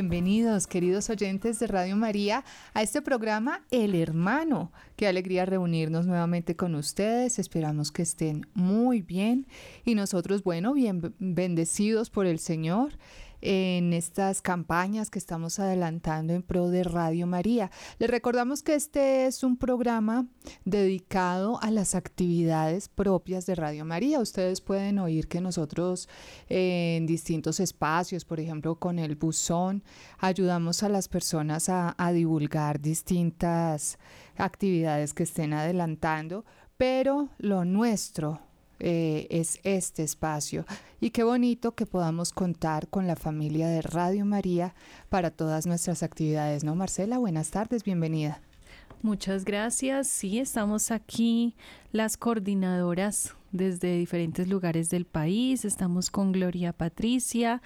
Bienvenidos, queridos oyentes de Radio María, a este programa El Hermano. Qué alegría reunirnos nuevamente con ustedes. Esperamos que estén muy bien y nosotros, bueno, bien bendecidos por el Señor en estas campañas que estamos adelantando en pro de Radio María. Les recordamos que este es un programa dedicado a las actividades propias de Radio María. Ustedes pueden oír que nosotros en distintos espacios, por ejemplo con el buzón, ayudamos a las personas a, divulgar distintas actividades que estén adelantando, pero lo nuestro, eh, es este espacio. Y qué bonito que podamos contar con la familia de Radio María para todas nuestras actividades, ¿no? Marcela, buenas tardes, bienvenida. Muchas gracias. Sí, estamos aquí las coordinadoras desde diferentes lugares del país. Estamos con Gloria Patricia.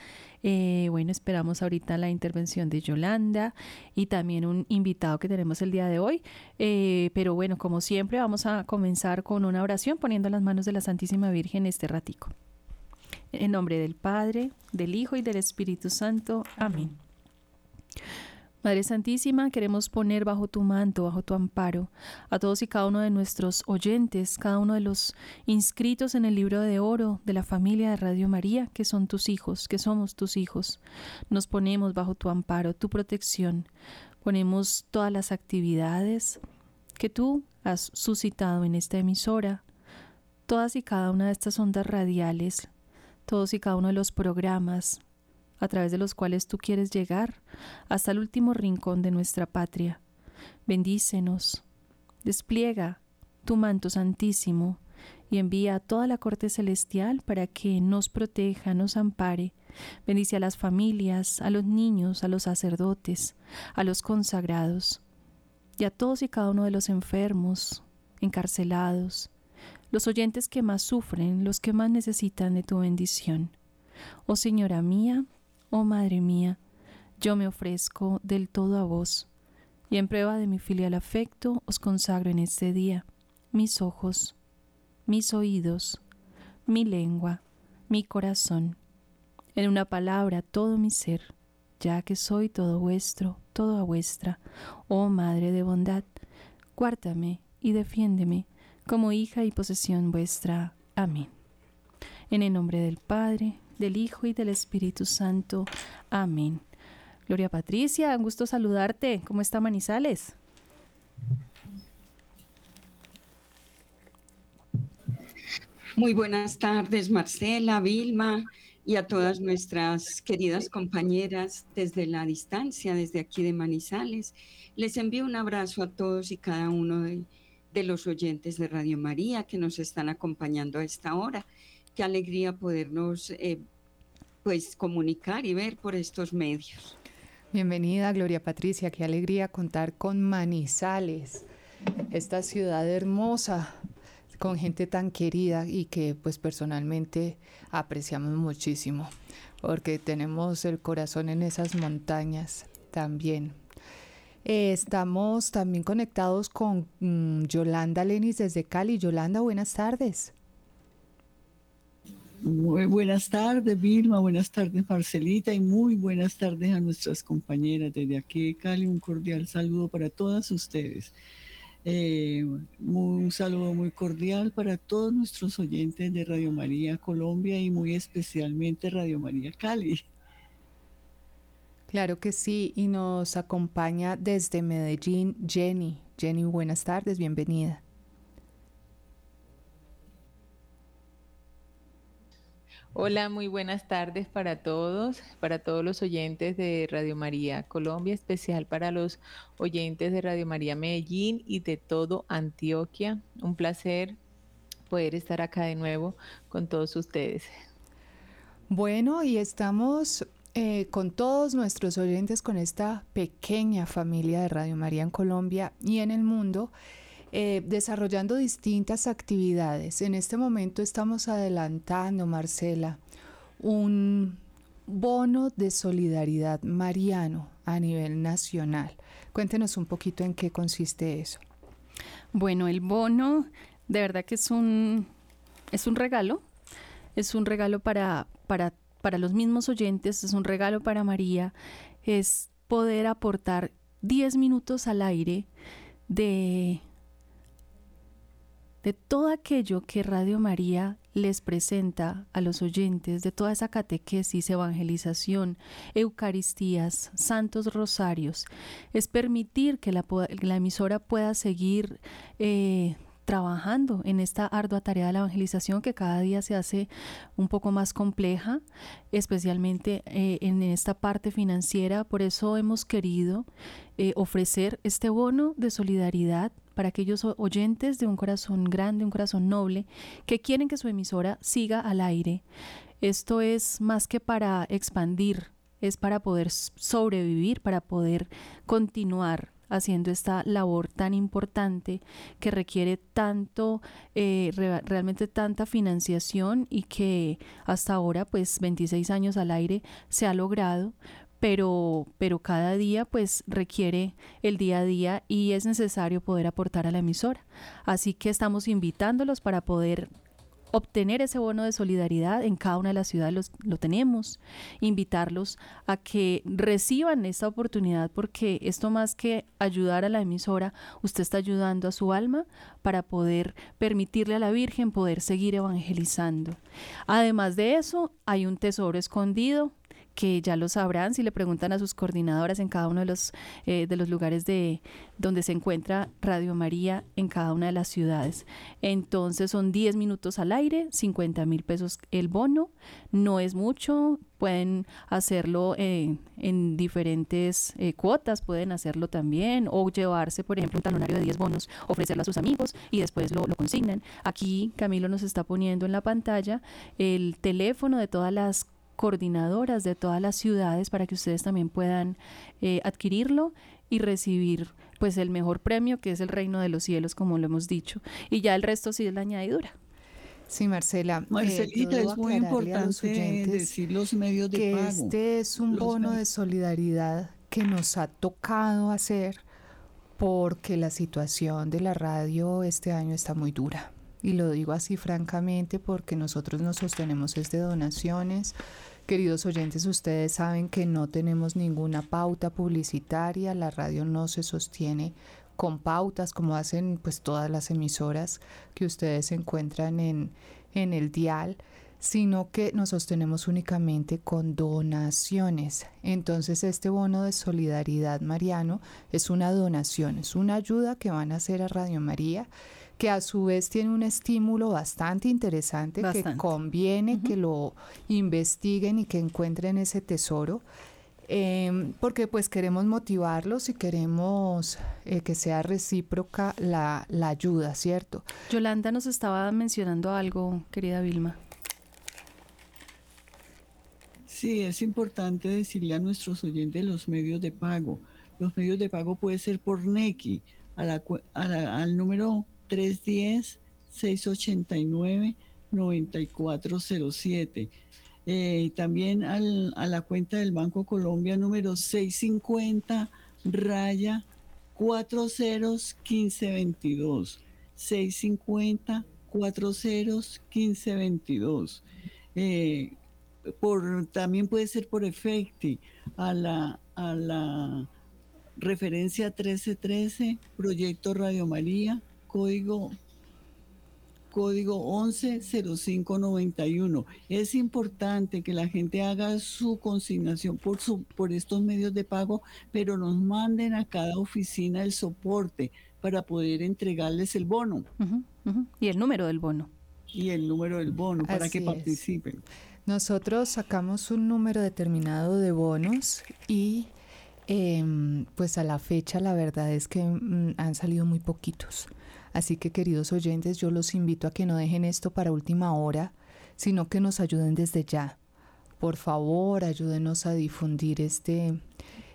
Eh, bueno, esperamos ahorita la intervención de Yolanda y también un invitado que tenemos el día de hoy. Eh, pero bueno, como siempre, vamos a comenzar con una oración poniendo las manos de la Santísima Virgen este ratico. En nombre del Padre, del Hijo y del Espíritu Santo. Amén. Madre Santísima, queremos poner bajo tu manto, bajo tu amparo, a todos y cada uno de nuestros oyentes, cada uno de los inscritos en el libro de oro de la familia de Radio María, que son tus hijos, que somos tus hijos. Nos ponemos bajo tu amparo, tu protección. Ponemos todas las actividades que tú has suscitado en esta emisora, todas y cada una de estas ondas radiales, todos y cada uno de los programas, a través de los cuales tú quieres llegar hasta el último rincón de nuestra patria. Bendícenos, despliega tu manto santísimo y envía a toda la corte celestial para que nos proteja, nos ampare. Bendice a las familias, a los niños, a los sacerdotes, a los consagrados y a todos y cada uno de los enfermos, encarcelados, los oyentes que más sufren, los que más necesitan de tu bendición. Oh Señora mía, Oh Madre mía, yo me ofrezco del todo a vos, y en prueba de mi filial afecto os consagro en este día mis ojos, mis oídos, mi lengua, mi corazón, en una palabra todo mi ser, ya que soy todo vuestro, todo vuestra, oh Madre de bondad, guárdame y defiéndeme como hija y posesión vuestra. Amén. En el nombre del Padre, del Hijo y del Espíritu Santo. Amén. Gloria Patricia, un gusto saludarte. ¿Cómo está Manizales? Muy buenas tardes, Marcela, Vilma y a todas nuestras queridas compañeras desde la distancia, desde aquí de Manizales. Les envío un abrazo a todos y cada uno de, los oyentes de Radio María que nos están acompañando a esta hora qué alegría podernos eh, pues comunicar y ver por estos medios. Bienvenida Gloria Patricia, qué alegría contar con Manizales, esta ciudad hermosa, con gente tan querida y que pues personalmente apreciamos muchísimo, porque tenemos el corazón en esas montañas también. Eh, estamos también conectados con mm, Yolanda Lenis desde Cali. Yolanda, buenas tardes. Muy buenas tardes, Vilma, buenas tardes, Marcelita, y muy buenas tardes a nuestras compañeras desde aquí de Cali. Un cordial saludo para todas ustedes. Eh, un saludo muy cordial para todos nuestros oyentes de Radio María Colombia y muy especialmente Radio María Cali. Claro que sí, y nos acompaña desde Medellín Jenny. Jenny, buenas tardes, bienvenida. Hola, muy buenas tardes para todos, para todos los oyentes de Radio María Colombia, especial para los oyentes de Radio María Medellín y de todo Antioquia. Un placer poder estar acá de nuevo con todos ustedes. Bueno, y estamos eh, con todos nuestros oyentes, con esta pequeña familia de Radio María en Colombia y en el mundo. Eh, desarrollando distintas actividades. En este momento estamos adelantando, Marcela, un bono de solidaridad mariano a nivel nacional. Cuéntenos un poquito en qué consiste eso. Bueno, el bono de verdad que es un, es un regalo, es un regalo para, para, para los mismos oyentes, es un regalo para María, es poder aportar 10 minutos al aire de, de todo aquello que Radio María les presenta a los oyentes, de toda esa catequesis, evangelización, eucaristías, santos rosarios, es permitir que la, emisora pueda seguir eh, trabajando en esta ardua tarea de la evangelización que cada día se hace un poco más compleja, especialmente eh, en esta parte financiera. Por eso hemos querido eh, ofrecer este bono de solidaridad para aquellos oyentes de un corazón grande, un corazón noble, que quieren que su emisora siga al aire. Esto es más que para expandir, es para poder sobrevivir, para poder continuar haciendo esta labor tan importante que requiere tanto, eh, realmente tanta financiación y que hasta ahora, pues 26 años al aire, se ha logrado, pero, pero cada día pues requiere el día a día y es necesario poder aportar a la emisora. Así que estamos invitándolos para poder obtener ese bono de solidaridad en cada una de las ciudades lo tenemos, invitarlos a que reciban esta oportunidad porque esto más que ayudar a la emisora, usted está ayudando a su alma para poder permitirle a la Virgen poder seguir evangelizando. Además de eso, hay un tesoro escondido que ya lo sabrán si le preguntan a sus coordinadoras en cada uno de los, eh, de los lugares de donde se encuentra Radio María en cada una de las ciudades. Entonces son 10 minutos al aire, 50 mil pesos el bono, no es mucho, pueden hacerlo en diferentes eh, cuotas, pueden hacerlo también, o llevarse, por ejemplo, un talonario de 10 bonos, ofrecerlo a sus amigos y después lo, lo consignan. Aquí Camilo nos está poniendo en la pantalla el teléfono de todas las coordinadoras de todas las ciudades para que ustedes también puedan eh, adquirirlo y recibir pues el mejor premio que es el reino de los cielos como lo hemos dicho y ya el resto sí es la añadidura. Sí, Marcela. Eh, Marcelita, es muy importante decir los medios de que Este es un bono de solidaridad que nos ha tocado hacer porque la situación de la radio este año está muy dura. Y lo digo así francamente porque nosotros nos sostenemos desde donaciones. Queridos oyentes, ustedes saben que no tenemos ninguna pauta publicitaria, la radio no se sostiene con pautas como hacen pues todas las emisoras que ustedes encuentran en, en el dial sino que nos sostenemos únicamente con donaciones. Entonces este bono de solidaridad mariano es una donación, es una ayuda que van a hacer a Radio María que a su vez tiene un estímulo bastante interesante que conviene que lo investiguen y que encuentren ese tesoro. Em, porque pues queremos motivarlos y queremos eh, que sea recíproca la, la ayuda, ¿cierto? Yolanda nos estaba mencionando algo, querida Vilma. Sí, es importante decirle a nuestros oyentes los medios de pago. Los medios de pago puede ser por NECI, a la, al número 310-689-9407. Eh, también al, a la cuenta del Banco Colombia número 650 raya 401522. 650 401522. Eh, por, también puede ser por efecti a la, a la referencia 1313, Proyecto Radio María, código código 110591. Es importante que la gente haga su consignación por, su, por estos medios de pago, pero nos manden a cada oficina el soporte para poder entregarles el bono. Y el número del bono. Y el número del bono para que participen. Nosotros sacamos un número determinado de bonos y em, pues a la fecha la verdad es que mm, han salido muy poquitos. Así que queridos oyentes, yo los invito a que no dejen esto para última hora, sino que nos ayuden desde ya. Por favor, ayúdenos a difundir este,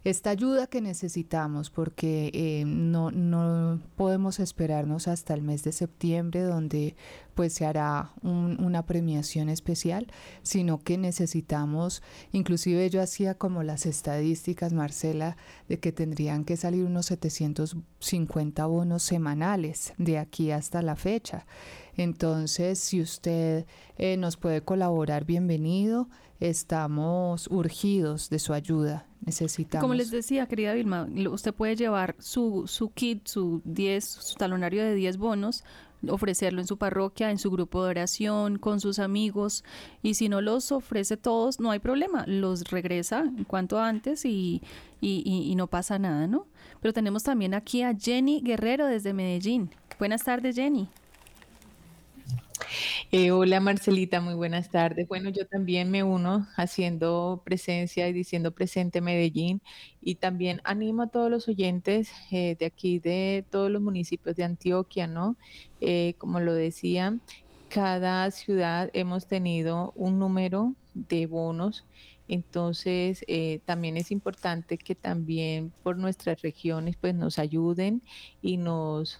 esta ayuda que necesitamos porque eh, no, no podemos esperarnos hasta el mes de septiembre donde pues se hará una premiación especial, sino que necesitamos, inclusive yo hacía como las estadísticas, Marcela, de que tendrían que salir unos 750 bonos semanales de aquí hasta la fecha. Entonces, si usted eh, nos puede colaborar, bienvenido. Estamos urgidos de su ayuda. Necesitamos. Como les decía, querida Vilma, usted puede llevar su, su kit, su 10, su talonario de 10 bonos, ofrecerlo en su parroquia, en su grupo de oración, con sus amigos. Y si no los ofrece todos, no hay problema. Los regresa cuanto antes y, y, y, no pasa nada, ¿no? Pero tenemos también aquí a Jenny Guerrero desde Medellín. Buenas tardes, Jenny. Eh, hola Marcelita, muy buenas tardes. Bueno, yo también me uno haciendo presencia y diciendo presente Medellín y también animo a todos los oyentes eh, de aquí, de todos los municipios de Antioquia, ¿no? Eh, como lo decía, cada ciudad hemos tenido un número de bonos entonces, eh, también es importante que también por nuestras regiones pues nos ayuden y nos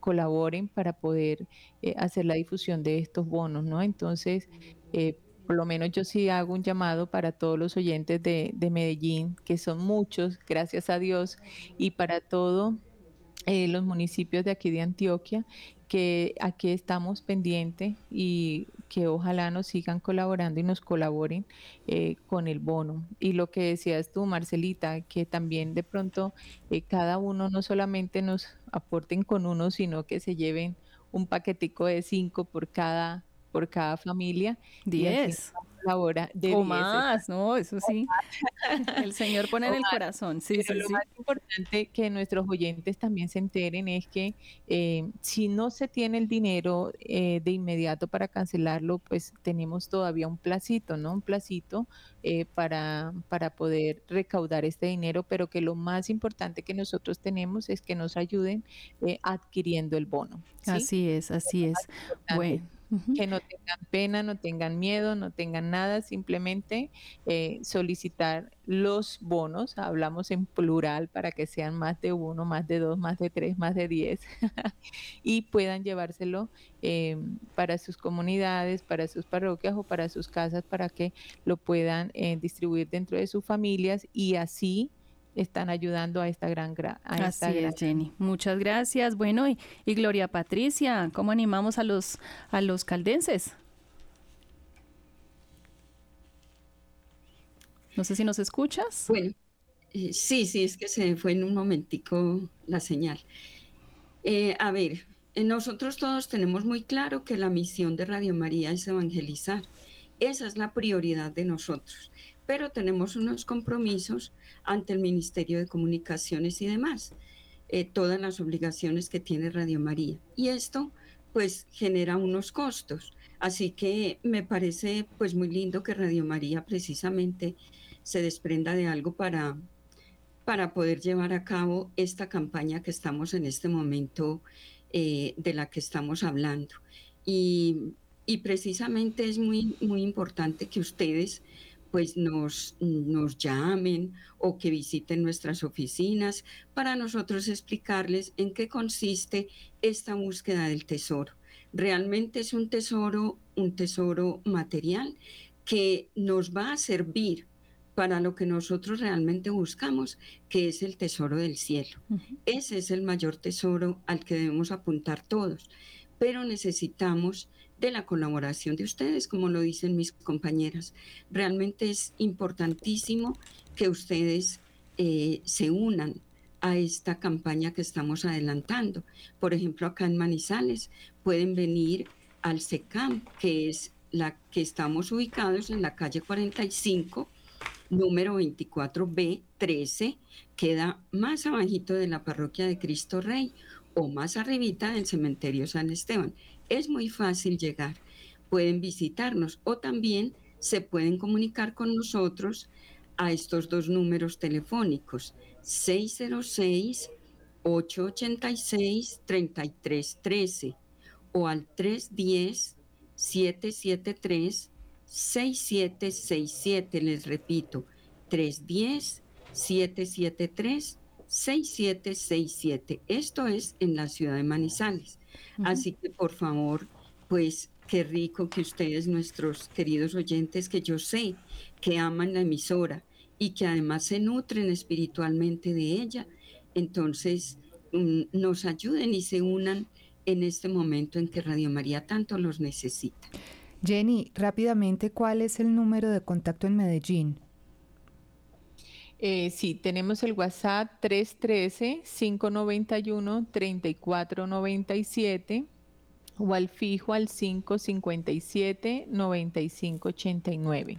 colaboren para poder eh, hacer la difusión de estos bonos, ¿no? Entonces, eh, por lo menos yo sí hago un llamado para todos los oyentes de, de Medellín, que son muchos, gracias a Dios, y para todos los municipios de aquí de Antioquia, que aquí estamos pendientes y que ojalá nos sigan colaborando y nos colaboren eh, con el bono. Y lo que decías tú, Marcelita, que también de pronto eh, cada uno no solamente nos aporten con uno, sino que se lleven un paquetico de cinco por cada, por cada familia. Diez de o más, ¿no? Eso sí. El Señor pone en el corazón. Sí, Pero lo más importante que nuestros oyentes también se enteren es que eh, si no se tiene el dinero eh, de inmediato para cancelarlo, pues tenemos todavía un placito, ¿no? Un placito eh, para, para poder recaudar este dinero, pero que lo más importante que nosotros tenemos es que nos ayuden adquiriendo el bono. Así es, así es. Bueno que no tengan pena, no tengan miedo, no tengan nada, simplemente eh, solicitar los bonos, hablamos en plural para que sean más de uno, más de dos, más de tres, más de diez, y puedan llevárselo eh, para sus comunidades, para sus parroquias o para sus casas, para que lo puedan eh, distribuir dentro de sus familias y así están ayudando a esta gran... A Así es, Jenny. Muchas gracias. Bueno, y, Gloria Patricia, ¿cómo animamos a los, a los caldenses? No sé si nos escuchas. Bueno, eh, sí, sí, es que se fue en un momentico la señal. Eh, a ver, eh, nosotros todos tenemos muy claro que la misión de Radio María es evangelizar. Esa es la prioridad de nosotros pero tenemos unos compromisos ante el Ministerio de Comunicaciones y demás, eh, todas las obligaciones que tiene Radio María. Y esto pues genera unos costos. Así que me parece pues muy lindo que Radio María precisamente se desprenda de algo para, para poder llevar a cabo esta campaña que estamos en este momento, eh, de la que estamos hablando. Y, y precisamente es muy, muy importante que ustedes pues nos, nos llamen o que visiten nuestras oficinas para nosotros explicarles en qué consiste esta búsqueda del tesoro. Realmente es un tesoro, un tesoro material que nos va a servir para lo que nosotros realmente buscamos, que es el tesoro del cielo. Ese es el mayor tesoro al que debemos apuntar todos, pero necesitamos de la colaboración de ustedes, como lo dicen mis compañeras. Realmente es importantísimo que ustedes eh, se unan a esta campaña que estamos adelantando. Por ejemplo, acá en Manizales pueden venir al SECAM, que es la que estamos ubicados en la calle 45, número 24B 13, queda más abajito de la parroquia de Cristo Rey o más arribita del cementerio San Esteban. Es muy fácil llegar. Pueden visitarnos o también se pueden comunicar con nosotros a estos dos números telefónicos, 606-886-3313 o al 310-773-6767. Les repito, 310-773-6767. Esto es en la ciudad de Manizales. Así que por favor, pues qué rico que ustedes, nuestros queridos oyentes, que yo sé que aman la emisora y que además se nutren espiritualmente de ella, entonces mm, nos ayuden y se unan en este momento en que Radio María tanto los necesita. Jenny, rápidamente, ¿cuál es el número de contacto en Medellín? Eh, sí, tenemos el WhatsApp 313-591-3497 o al fijo al 557-9589.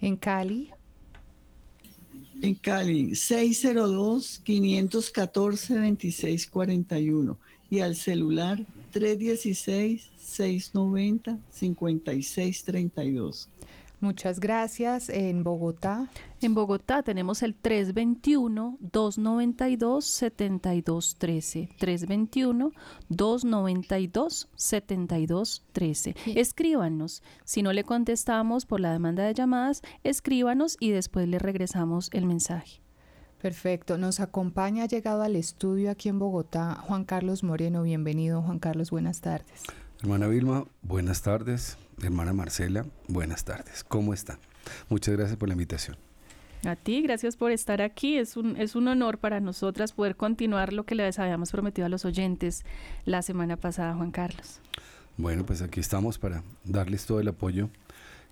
¿En Cali? En Cali, 602-514-2641 y al celular 316-690-5632. Muchas gracias. En Bogotá. En Bogotá tenemos el 321-292-7213. 321-292-7213. Escríbanos. Si no le contestamos por la demanda de llamadas, escríbanos y después le regresamos el mensaje. Perfecto. Nos acompaña, ha llegado al estudio aquí en Bogotá, Juan Carlos Moreno. Bienvenido, Juan Carlos. Buenas tardes. Hermana Vilma, buenas tardes. Hermana Marcela, buenas tardes. ¿Cómo están? Muchas gracias por la invitación. A ti, gracias por estar aquí. Es un, es un honor para nosotras poder continuar lo que les habíamos prometido a los oyentes la semana pasada, Juan Carlos. Bueno, pues aquí estamos para darles todo el apoyo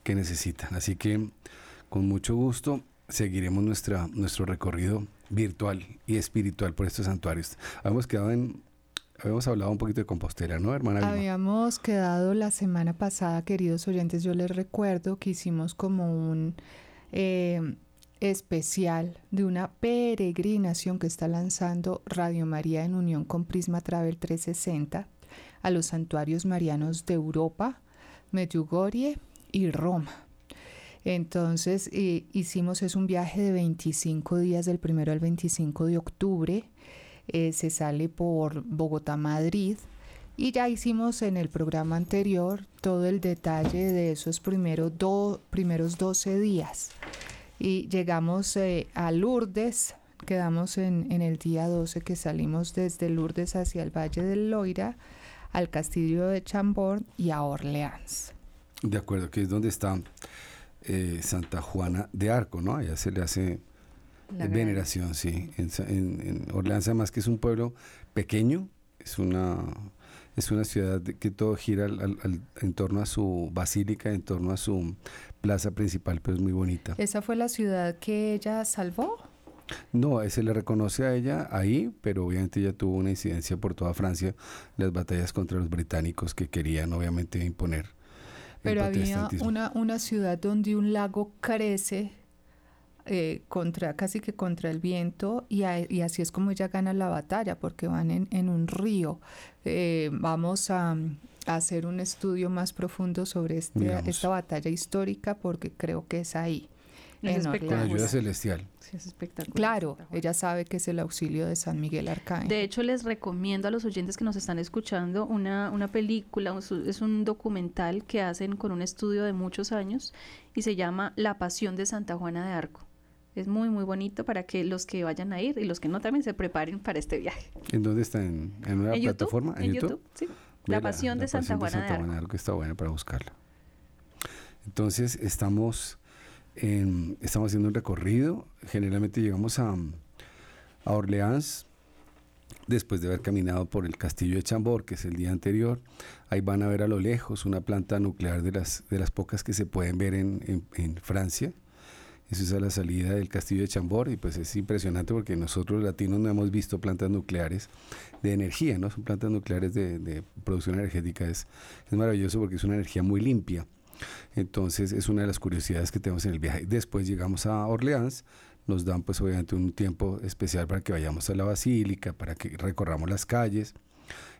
que necesitan. Así que con mucho gusto seguiremos nuestra, nuestro recorrido virtual y espiritual por estos santuarios. Hemos quedado en habíamos hablado un poquito de Compostela, ¿no, hermana? Habíamos quedado la semana pasada, queridos oyentes, yo les recuerdo que hicimos como un eh, especial de una peregrinación que está lanzando Radio María en unión con Prisma Travel 360 a los santuarios marianos de Europa, Medjugorje y Roma. Entonces eh, hicimos es un viaje de 25 días del primero al 25 de octubre eh, se sale por Bogotá-Madrid. Y ya hicimos en el programa anterior todo el detalle de esos primeros, primeros 12 días. Y llegamos eh, a Lourdes, quedamos en, en, el día 12 que salimos desde Lourdes hacia el Valle del Loira, al Castillo de Chambord y a Orleans. De acuerdo, que es donde está eh, Santa Juana de Arco, ¿no? Allá se le hace veneración, sí. En, en, Orleans, además que es un pueblo pequeño, es una, es una ciudad que todo gira en torno a su basílica, en torno a su plaza principal, pero es muy bonita. ¿Esa fue la ciudad que ella salvó? No, se le reconoce a ella ahí, pero obviamente ella tuvo una incidencia por toda Francia, las batallas contra los británicos que querían obviamente imponer. Pero había una, una ciudad donde un lago crece eh, contra, casi que contra el viento y, así es como ella gana la batalla porque van en, un río. Eh, vamos a, hacer un estudio más profundo sobre este, esta batalla histórica porque creo que es ahí. Es Con ayuda celestial. es espectacular. Claro, ella sabe que es el auxilio de San Miguel Arcángel. De hecho, les recomiendo a los oyentes que nos están escuchando una, una película, es un documental que hacen con un estudio de muchos años y se llama La Pasión de Santa Juana de Arco. Es muy, muy bonito para que los que vayan a ir y los que no también se preparen para este viaje. ¿En dónde está? ¿En, una plataforma? ¿En, YouTube? sí. La, Pasión de Santa Juana de, Santa Juana que está bueno para buscarla. Entonces, estamos, en, estamos haciendo un recorrido. Generalmente llegamos a, a Orleans después de haber caminado por el castillo de Chambord, que es el día anterior. Ahí van a ver a lo lejos una planta nuclear de las, de las pocas que se pueden ver en, en, en Francia. Eso es a la salida del castillo de Chambord y pues es impresionante porque nosotros latinos no hemos visto plantas nucleares de energía, ¿no? Son plantas nucleares de, producción energética. Es, es maravilloso porque es una energía muy limpia. Entonces es una de las curiosidades que tenemos en el viaje. Después llegamos a Orleans, nos dan pues obviamente un tiempo especial para que vayamos a la basílica, para que recorramos las calles.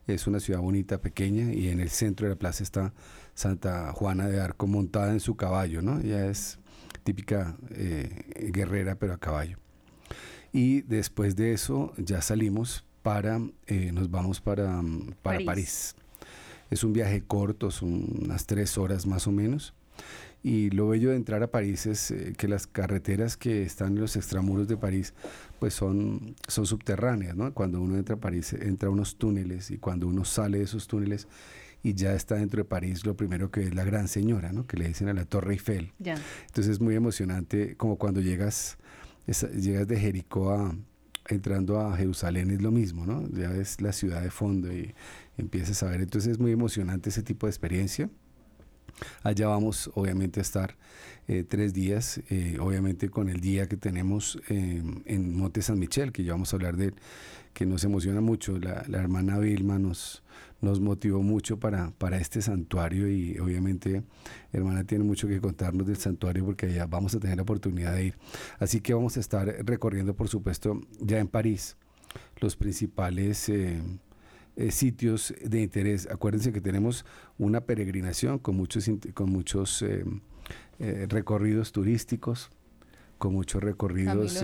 Es una ciudad bonita, pequeña, y en el centro de la plaza está Santa Juana de Arco montada en su caballo, ¿no? Ya es típica eh, guerrera, pero a caballo. Y después de eso ya salimos para, eh, nos vamos para, para París. Es un viaje corto, son unas tres horas más o menos. Y lo bello de entrar a París es eh, que las carreteras que están en los extramuros de París pues son, son subterráneas, ¿no? Cuando uno entra a París entra a unos túneles y cuando uno sale de esos túneles y ya está dentro de París lo primero que es la Gran Señora, ¿no? que le dicen a la Torre Eiffel. Entonces es muy emocionante como cuando llegas, llegas de Jericó a, entrando a Jerusalén es lo mismo, ¿no? Ya ves la ciudad de fondo y empiezas a ver. Entonces es muy emocionante ese tipo de experiencia. Allá vamos obviamente a estar eh, tres días, eh, obviamente con el día que tenemos en Monte San Michel, que ya vamos a hablar de que nos emociona mucho. La, la hermana Vilma nos, nos motivó mucho para, para este santuario y obviamente hermana tiene mucho que contarnos del santuario porque allá vamos a tener la oportunidad de ir. Así que vamos a estar recorriendo, por supuesto, ya en París los principales... Eh, eh, sitios de interés. Acuérdense que tenemos una peregrinación con muchos, con muchos eh, recorridos turísticos, con muchos recorridos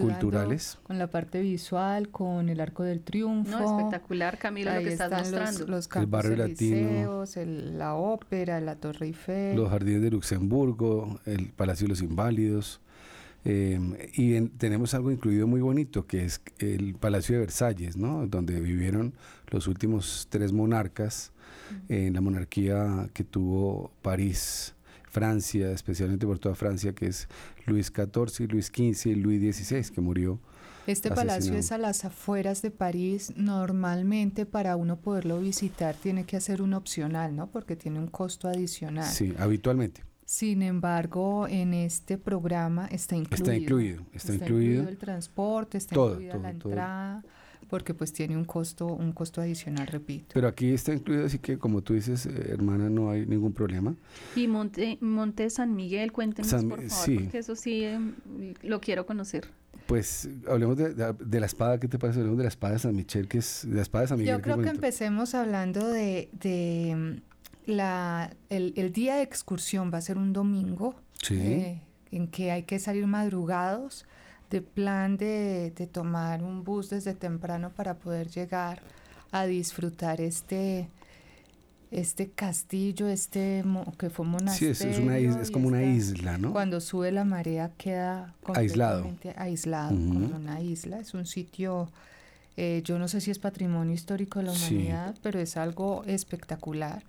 culturales. Con la parte visual, con el Arco del Triunfo. No, espectacular, Camilo, lo que estás mostrando. Los, el barrio latino, la ópera, la Torre Eiffel. Los jardines de Luxemburgo, el Palacio de los Inválidos. Em, y tenemos algo incluido muy bonito, que es el Palacio de Versalles, ¿no? donde vivieron los últimos tres monarcas en la monarquía que tuvo París, Francia, especialmente por toda Francia, que es Luis XIV, Luis XV y Luis XVI, que murió. Este palacio es a las afueras de París. Normalmente para uno poderlo visitar tiene que hacer un opcional, ¿no? Porque tiene un costo adicional. Sí, habitualmente. Sin embargo, en este programa está incluido. Está incluido, está, incluido, el transporte, está incluida la entrada, porque pues tiene un costo, un costo adicional, repito. Pero aquí está incluido, así que como tú dices, eh, hermana, no hay ningún problema. Y Monte, Monte San Miguel, cuéntenos por favor, sí. porque eso sí em, lo quiero conocer. Pues hablemos de, la espada, ¿qué te parece? Hablemos de la espada de San Miguel, que es la espada de San Miguel. Yo creo que empecemos hablando de la, el, día de excursión va a ser un domingo, eh, en que hay que salir madrugados, de plan de, tomar un bus desde temprano para poder llegar a disfrutar este, este castillo, este que fue monasterio. Sí, es, una es como una isla, ¿no? Cuando sube la marea queda completamente aislado, como una isla. Es un sitio eh, yo no sé si es patrimonio histórico de la humanidad, pero es algo espectacular.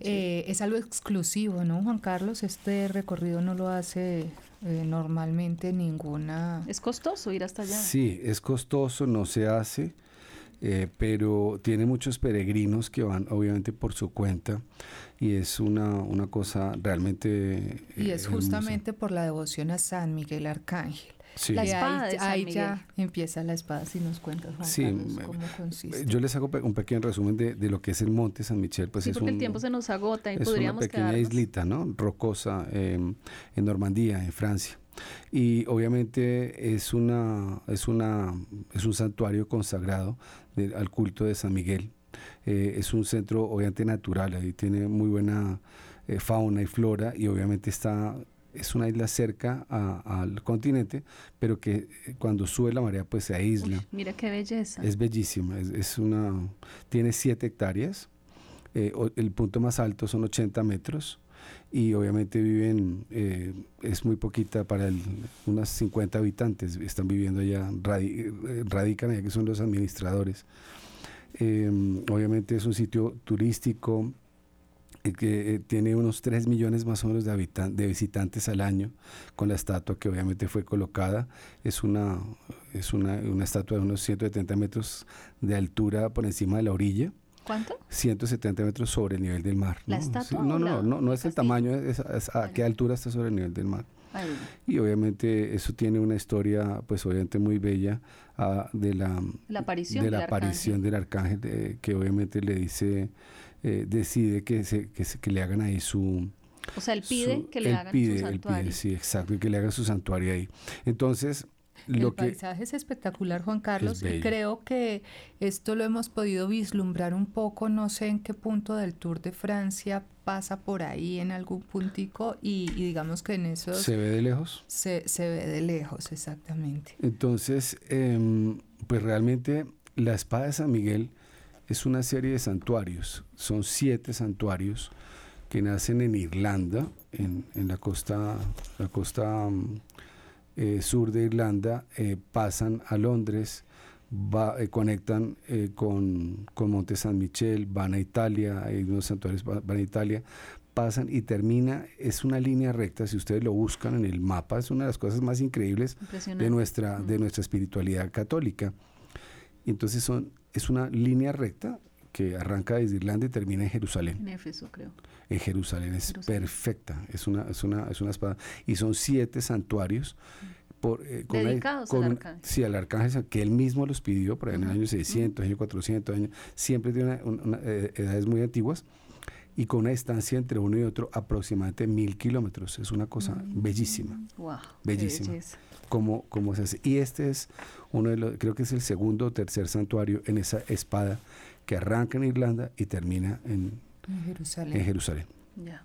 Eh, es algo exclusivo, ¿no, Juan Carlos? Este recorrido no lo hace eh, normalmente ninguna... ¿Es costoso ir hasta allá? Sí, es costoso, no se hace. pero tiene muchos peregrinos que van obviamente por su cuenta y es una, una cosa realmente... y es justamente por la devoción a San Miguel Arcángel. La espada ahí, ya empieza la espada, si nos cuentas, Juan sí, cómo consiste. Yo les hago un pequeño resumen de, lo que es el Monte San Michel. Pues sí, es porque el tiempo se nos agota y es podríamos una pequeña islita, ¿no? Rocosa em, en Normandía, en Francia. Y obviamente es, una, es, una, es un santuario consagrado al culto de San Miguel. Eh, es un centro obviamente natural, ahí tiene muy buena eh, fauna y flora y obviamente está es una isla cerca al continente, pero que eh, cuando sube la marea pues se aísla. mira qué belleza. Es bellísima, es, una, tiene 7 hectáreas, eh, el punto más alto son 80 metros y obviamente viven, eh, es muy poquita para el, unas 50 habitantes, están viviendo allá, radican allá que son los administradores. obviamente es un sitio turístico, que eh, tiene unos 3 millones más o menos de, de visitantes al año, con la estatua que obviamente fue colocada. Es una, es una, una estatua de unos 170 metros de altura por encima de la orilla. ¿Cuánto? 170 metros sobre el nivel del mar. ¿La estatua? no, no, no, no, es el tamaño, es, a qué altura está sobre el nivel del mar. Y obviamente eso tiene una historia, pues obviamente muy bella ah, de la, aparición, de la aparición del arcángel, que obviamente le dice eh, decide que, se, que, que, le hagan ahí su... O sea, él pide que le hagan su santuario. Él pide, sí, exacto, y que le hagan su santuario ahí. Entonces, lo el paisaje es espectacular, Juan Carlos, y creo que esto lo hemos podido vislumbrar un poco, no sé en qué punto del Tour de Francia pasa por ahí en algún puntico y, digamos que en eso... ¿Se ve de lejos? Se, se ve de lejos, exactamente. Entonces, eh, pues realmente la espada de San Miguel es una serie de santuarios. Son siete santuarios que nacen en Irlanda, en, la costa, la costa mm, eh, sur de Irlanda, eh, pasan a Londres, eh, conectan con, con, Monte San Michel, van a Italia, hay unos santuarios van a Italia, pasan y termina, es una línea recta, si ustedes lo buscan en el mapa, es una de las cosas más increíbles de nuestra, de nuestra espiritualidad católica. Entonces son, es una línea recta que arranca desde Irlanda y termina en Jerusalén. En Éfeso, creo. En Jerusalén, es perfecta, es una, es, una, es una espada. Y son siete santuarios. Por, eh, Dedicados al arcángel. Sí, al arcángel, que él mismo los pidió, por en el año 600, año 400, años, siempre tiene eh, edades muy antiguas y con una distancia entre uno y otro aproximadamente mil kilómetros. Es una cosa mm. bellísima. Wow, bellísima. Como, como se hace. Y este es uno de los, creo que es el segundo o tercer santuario en esa espada que arranca en Irlanda y termina en, Jerusalén. En Jerusalén. Ya.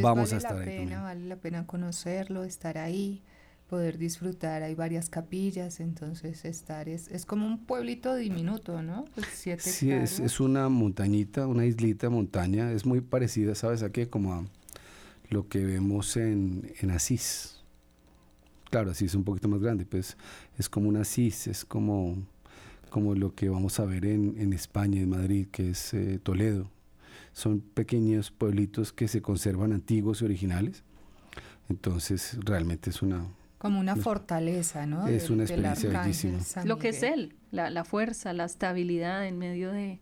Vamos a estar la ahí. Vale la pena conocerlo, estar ahí poder disfrutar. Hay varias capillas, entonces estar es, es como un pueblito diminuto, ¿no? Pues sí, es, es, una montañita, una islita, montaña. Es muy parecida, ¿sabes a qué? Como a lo que vemos en, en Asís. Claro, Asís es un poquito más grande, pues es como un Asís, es como, como lo que vamos a ver en, en España, en Madrid, que es eh, Toledo. Son pequeños pueblitos que se conservan antiguos y originales. Entonces, realmente es una, como una fortaleza, ¿no? Es una experiencia bellísima. Lo que es él, la, fuerza, la estabilidad en medio de,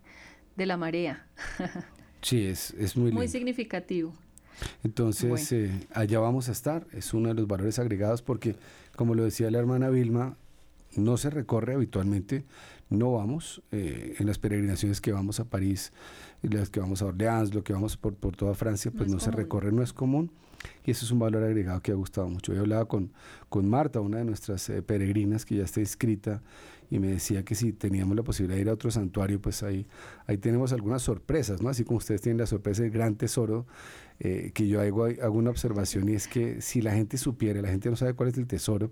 la marea. sí, es, es muy Muy significativo. Entonces, eh, allá vamos a estar. Es uno de los valores agregados porque, como lo decía la hermana Vilma, no se recorre habitualmente, no vamos eh, en las peregrinaciones que vamos a París, las que vamos a Orleans, lo que vamos por, por toda Francia, pues no, se recorre, no es común. Y eso es un valor agregado que ha gustado mucho. Yo hablaba con, con Marta, una de nuestras eh, peregrinas que ya está inscrita, y me decía que si teníamos la posibilidad de ir a otro santuario, pues ahí, ahí tenemos algunas sorpresas, ¿no? Así como ustedes tienen la sorpresa del gran tesoro, eh, que yo hago, hago una observación y es que si la gente supiera, la gente no sabe cuál es el tesoro,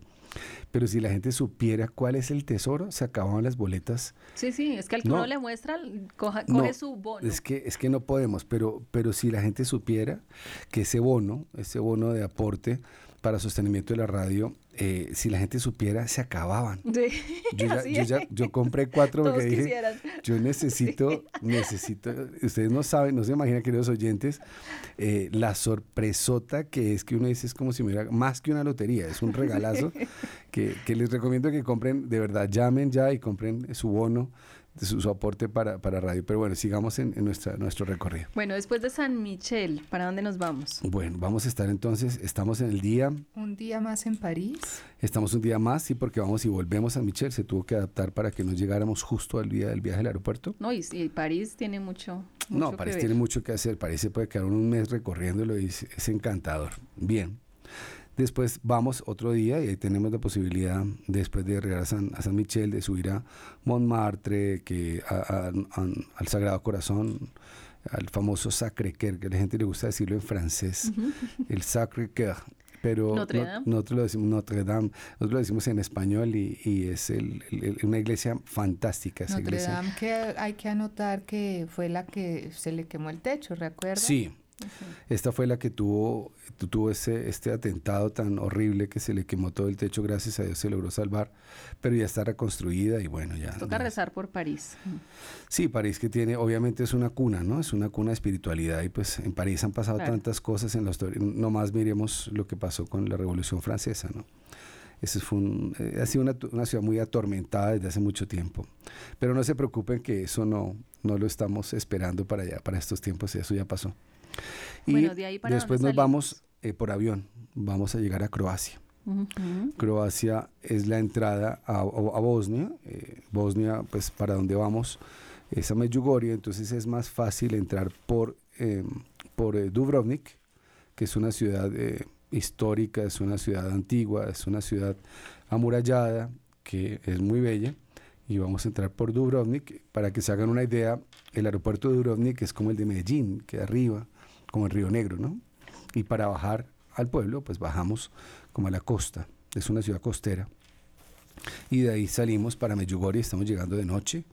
pero si la gente supiera cuál es el tesoro, se acababan las boletas. Sí, sí, es que al que no, le muestra, coge su bono. Es que, es que no podemos, pero, pero si la gente supiera que ese bono, ese bono de aporte para sostenimiento de la radio, eh, si la gente supiera, se acababan. Yo, compré cuatro porque dije, yo necesito, necesito, ustedes no saben, no se imaginan, queridos oyentes, eh, la sorpresota que es que uno dice, es como si me hubiera, más que una lotería, es un regalazo que, que les recomiendo que compren, de verdad, llamen ya y compren su bono de su, aporte para, para, radio. Pero bueno, sigamos en, nuestra, nuestro recorrido. Bueno, después de San Michel, ¿para dónde nos vamos? Bueno, vamos a estar entonces, estamos en el día... Un día más en París. Estamos un día más, sí, porque vamos y volvemos a San Michel. Se tuvo que adaptar para que nos llegáramos justo al día del viaje al aeropuerto. No, y, París tiene mucho... mucho no, París tiene mucho que hacer. París se puede quedar un mes recorriéndolo y es encantador. Bien. Después vamos otro día y ahí tenemos la posibilidad, después de regresar a San, a San Michel, de subir a Montmartre, que al Sagrado Corazón, al famoso Sacré-Cœur, que a la gente le gusta decirlo en francés, el Sacré-Cœur. Pero Notre Dame. nosotros lo decimos Notre Dame, nosotros lo decimos en español y, es una iglesia fantástica. Notre Dame que hay que anotar que fue la que se le quemó el techo, ¿recuerdas? Sí, esta fue la que tuvo, tuvo ese, este atentado tan horrible que se le quemó todo el techo, gracias a Dios se logró salvar, pero ya está reconstruida y bueno, ya. Toca rezar por París. Sí, París que tiene, obviamente es una cuna, ¿no? Es una cuna de espiritualidad y pues en París han pasado tantas cosas en la historia, nomás miremos lo que pasó con la Revolución Francesa, ¿no? Ese fue eh, ha sido una, una, ciudad muy atormentada desde hace mucho tiempo. Pero no se preocupen que eso no, no lo estamos esperando para allá, para estos tiempos, eso ya pasó. Y después nos vamos eh, por avión, vamos a llegar a Croacia. Croacia es la entrada a, Bosnia. Eh, Bosnia, pues para donde vamos es a Medjugorje, entonces es más fácil entrar por, em, por eh, Dubrovnik, que es una ciudad histórica, es una ciudad antigua, es una ciudad amurallada, que es muy bella. Y vamos a entrar por Dubrovnik. Para que se hagan una idea, el aeropuerto de Dubrovnik es como el de Medellín, que arriba como el Río Negro, ¿no? Y para bajar al pueblo, pues bajamos como a la costa, es una ciudad costera. Y de ahí salimos para Medjugorje, estamos llegando de noche.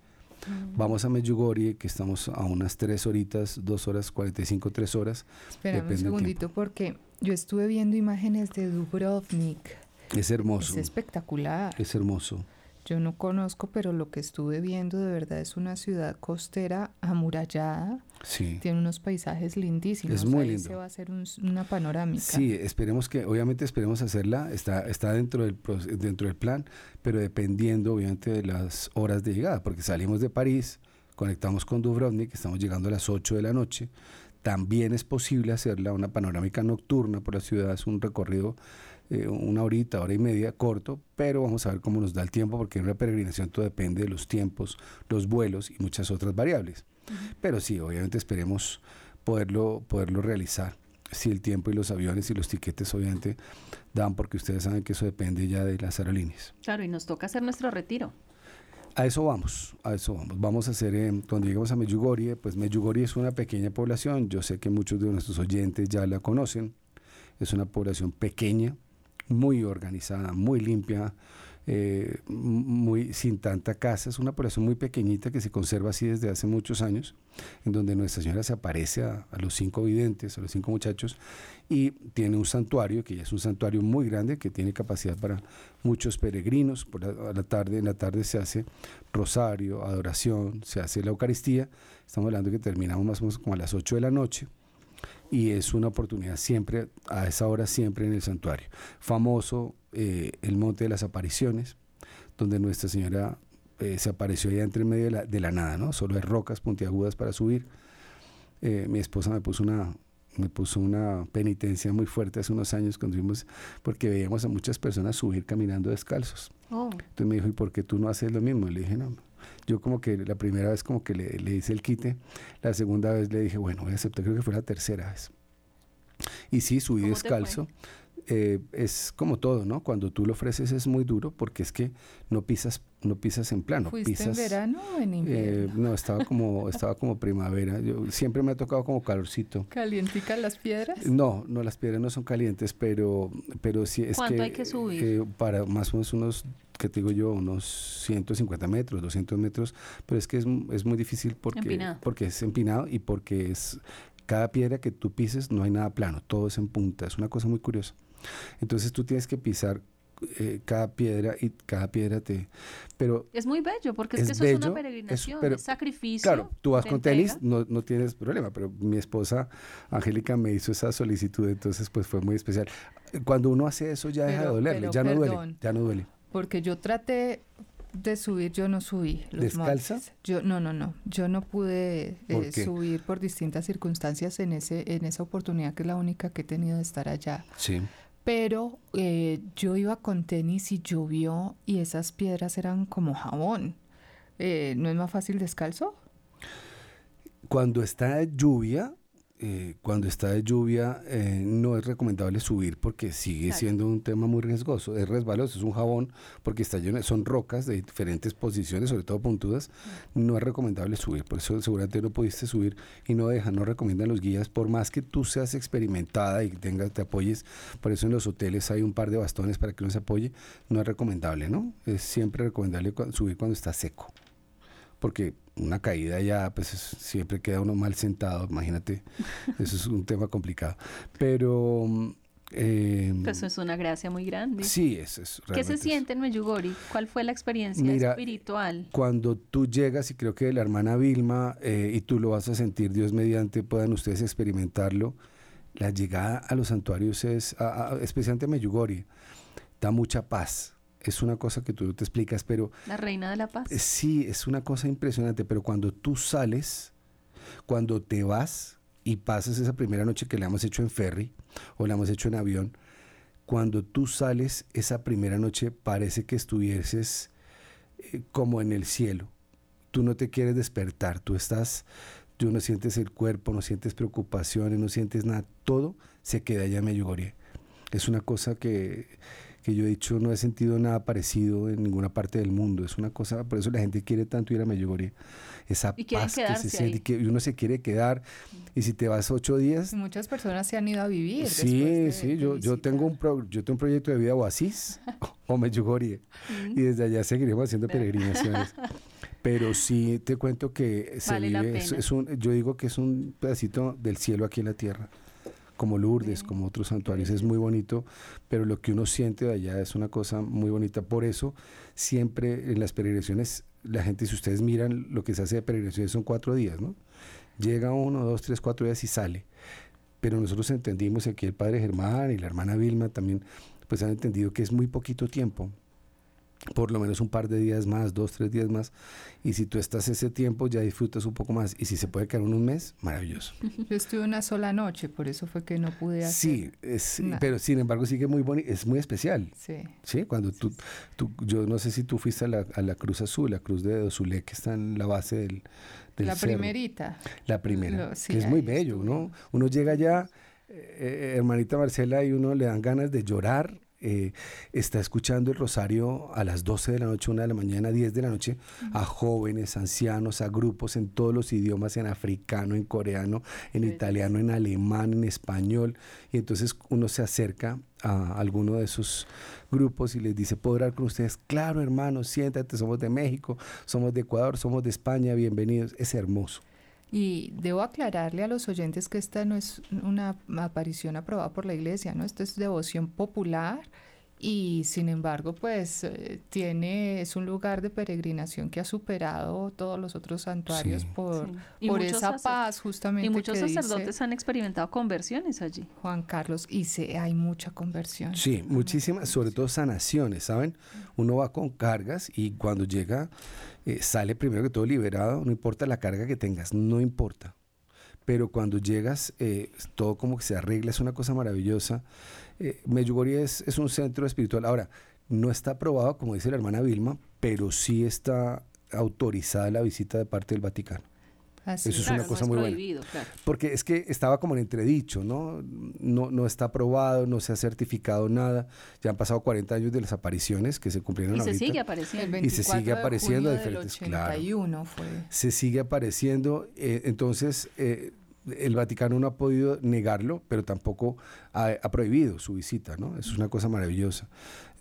Mm. Vamos a Medjugorje, que estamos a unas tres horitas, dos horas, 45, tres horas. Espera un segundito, porque yo estuve viendo imágenes de Dubrovnik. Es hermoso. Es espectacular. Es hermoso. Yo no conozco, pero lo que estuve viendo de verdad es una ciudad costera amurallada. Sí. Tiene unos paisajes lindísimos. Es muy Ahí lindo. se va a hacer un- una panorámica. Sí, esperemos que, obviamente esperemos hacerla, está, está dentro, del, dentro del plan, pero dependiendo obviamente de las horas de llegada, porque salimos de París, conectamos con Dubrovnik, estamos llegando a las 8 de la noche, también es posible hacerla una panorámica nocturna por la ciudad, es un recorrido eh, una horita, hora y media, corto, pero vamos a ver cómo nos da el tiempo, porque en una peregrinación todo depende de los tiempos, los vuelos y muchas otras variables. Pero sí, obviamente esperemos poderlo, poderlo realizar. Si el tiempo y los aviones y los tiquetes obviamente dan, porque ustedes saben que eso depende ya de las aerolíneas. Claro, y nos toca hacer nuestro retiro. A eso vamos, a eso vamos. Vamos a hacer, eh, cuando lleguemos a Medjugorje, pues Medjugorje es una pequeña población, yo sé que muchos de nuestros oyentes ya la conocen, es una población pequeña, muy organizada, muy limpia, eh, muy sin tanta casa, es una población muy pequeñita que se conserva así desde hace muchos años, en donde Nuestra Señora se aparece a, a los cinco videntes, a los cinco muchachos, y tiene un santuario, que ya es un santuario muy grande, que tiene capacidad para muchos peregrinos, por la, a la tarde, en la tarde se hace rosario, adoración, se hace la Eucaristía, estamos hablando que terminamos más o menos como a las 8 de la noche, y es una oportunidad siempre, a esa hora siempre en el santuario. Famoso eh, el Monte de las Apariciones, donde Nuestra Señora eh, se apareció allá entre medio de la, de la nada, ¿no? Solo hay rocas puntiagudas para subir. Eh, mi esposa me puso una me puso una penitencia muy fuerte hace unos años cuando fuimos, porque veíamos a muchas personas subir caminando descalzos. Oh, Entonces me dijo, ¿y por qué tú no haces lo mismo? Y le dije, no. Yo como que la primera vez como que le, le hice el quite, la segunda vez le dije, bueno, voy a aceptar, creo que fue la tercera vez. Y sí, subí descalzo. Eh, es como todo, ¿no? Cuando tú lo ofreces es muy duro porque es que no pisas, no pisas en plano, ¿Fuiste pisas. en verano o en eh, invierno? no, estaba como, estaba como primavera. Yo, siempre me ha tocado como calorcito. ¿Calienticas las piedras? No, no, las piedras no son calientes, pero, pero sí es ¿Cuánto que... hay que subir? eh, para más o menos unos, que te digo yo, unos 150 metros, 200 metros, pero es que es, es muy difícil porque, Empinado. porque es empinado y porque es... Cada piedra que tú pises no hay nada plano, todo es en punta, es una cosa muy curiosa. Entonces tú tienes que pisar eh, cada piedra y cada piedra te... Pero es muy bello, porque es, que eso es una es- peregrinación, pero- es sacrificio. Claro, tú vas con tenis, no, no tienes problema, pero mi esposa Angélica me hizo esa solicitud, entonces pues fue muy especial. Cuando uno hace eso ya deja de Pero- dolerle, pero ya no duele, ya no duele. Porque yo traté de subir, yo no subí los ¿Descalza? montes. Yo no, no, no. Yo no pude ¿Por eh, subir por distintas circunstancias en ese en esa oportunidad que es la única que he tenido de estar allá. Sí. Pero eh, yo iba con tenis y llovió y esas piedras eran como jabón. Eh, ¿No es más fácil descalzo? Cuando está lluvia, eh, cuando está de lluvia eh, no es recomendable subir porque sigue Claro. siendo un tema muy riesgoso, es resbaloso, es un jabón porque está lleno, son rocas de diferentes posiciones, sobre todo puntudas, no es recomendable subir, por eso seguramente no pudiste subir y no dejan, no recomiendan los guías, por más que tú seas experimentada y tengas, te apoyes, por eso en los hoteles hay un par de bastones para que uno se apoye, no es recomendable, ¿no? Es siempre recomendable cua- subir cuando está seco porque una caída ya pues es- siempre queda uno mal sentado, imagínate, eso es un tema complicado. Pero eh, Pues eso es una gracia muy grande. sí, eso es ¿Qué se siente en Medjugorje? ¿Cuál fue la experiencia Mira, espiritual? Cuando tú llegas, y creo que la hermana Vilma, eh, y tú lo vas a sentir, Dios mediante, puedan ustedes experimentarlo, la llegada a los santuarios es, a- a- especialmente a Medjugorje, da mucha paz. Es una cosa que tú no te explicas, pero La reina de la paz. Eh, Sí, es una cosa impresionante, pero cuando tú sales, cuando te vas y pasas esa primera noche que le hemos hecho en ferry o la hemos hecho en avión, cuando tú sales esa primera noche parece que estuvieses eh, como en el cielo. Tú no te quieres despertar, tú estás, tú no sientes el cuerpo, no sientes preocupaciones, no sientes nada, todo se queda allá en Medjugorje. Es una cosa que, que yo he dicho, no he sentido nada parecido en ninguna parte del mundo. Es una cosa, por eso la gente quiere tanto ir a Medjugorje. Esa Y paz que se siente, que uno se quiere quedar. Y si te vas ocho días, Y muchas personas se han ido a vivir. Sí, de- sí, de yo, yo tengo un pro- yo tengo un proyecto de vida o Asís o Medjugorje y desde allá seguiremos haciendo peregrinaciones. Pero sí te cuento que se Vale vive, es, es un, yo digo que es un pedacito del cielo aquí en la tierra como Lourdes, como otros santuarios, es muy bonito, pero lo que uno siente de allá es una cosa muy bonita. Por eso, siempre en las peregrinaciones, la gente, si ustedes miran, lo que se hace de peregrinaciones son cuatro días, ¿no? Llega uno, dos, tres, cuatro días y sale. Pero nosotros entendimos aquí el padre Germán y la hermana Vilma también, pues han entendido que es muy poquito tiempo por lo menos un par de días más, dos, tres días más. Y si tú estás ese tiempo, ya disfrutas un poco más. Y si se puede quedar un mes, maravilloso. Yo estuve una sola noche, por eso fue que no pude hacer. Sí, pero sin embargo sigue muy bonito, es muy especial. Sí. Sí, cuando tú, tú, yo no sé si tú fuiste a la, a la Cruz Azul, la Cruz de Dozulé, que está en la base del, del La primerita. La primera, que es muy bello, ¿no? Uno llega allá, eh, eh, hermanita Marcela, y uno le dan ganas de llorar eh, está escuchando el rosario a las 12 de la noche, 1 de la mañana, 10 de la noche, a jóvenes, ancianos, a grupos en todos los idiomas, en africano, en coreano, en italiano, en alemán, en español. Y entonces uno se acerca a alguno de esos grupos y les dice, ¿puedo orar con ustedes? Claro, hermano, siéntate, somos de México, somos de Ecuador, somos de España, bienvenidos. Es hermoso. Y debo aclararle a los oyentes que esta no es una aparición aprobada por la iglesia, ¿no? Esto es devoción popular y sin embargo, pues eh, tiene, es un lugar de peregrinación que ha superado todos los otros santuarios por, por esa paz justamente. Y muchos sacerdotes han experimentado conversiones allí. Juan Carlos, y se, hay mucha conversión. Sí, muchísimas, sobre todo sanaciones, ¿saben? Uno va con cargas y cuando llega eh, sale primero que todo liberado, no importa la carga que tengas, no importa. Pero cuando llegas, eh, todo como que se arregla, es una cosa maravillosa. Eh, Medjugorje es, es un centro espiritual. Ahora, no está aprobado, como dice la hermana Vilma, pero sí está autorizada la visita de parte del Vaticano. Eso es una cosa muy buena. Porque es que estaba como en entredicho, ¿no? ¿no? No está aprobado, no se ha certificado nada. Ya han pasado 40 años de las apariciones que se cumplieron y se sigue apareciendo. y se sigue apareciendo de diferentes, claro. Fue. Se sigue apareciendo. Eh, entonces, eh, el Vaticano no ha podido negarlo, pero tampoco ha, ha, prohibido su visita, ¿no? Eso es una cosa maravillosa.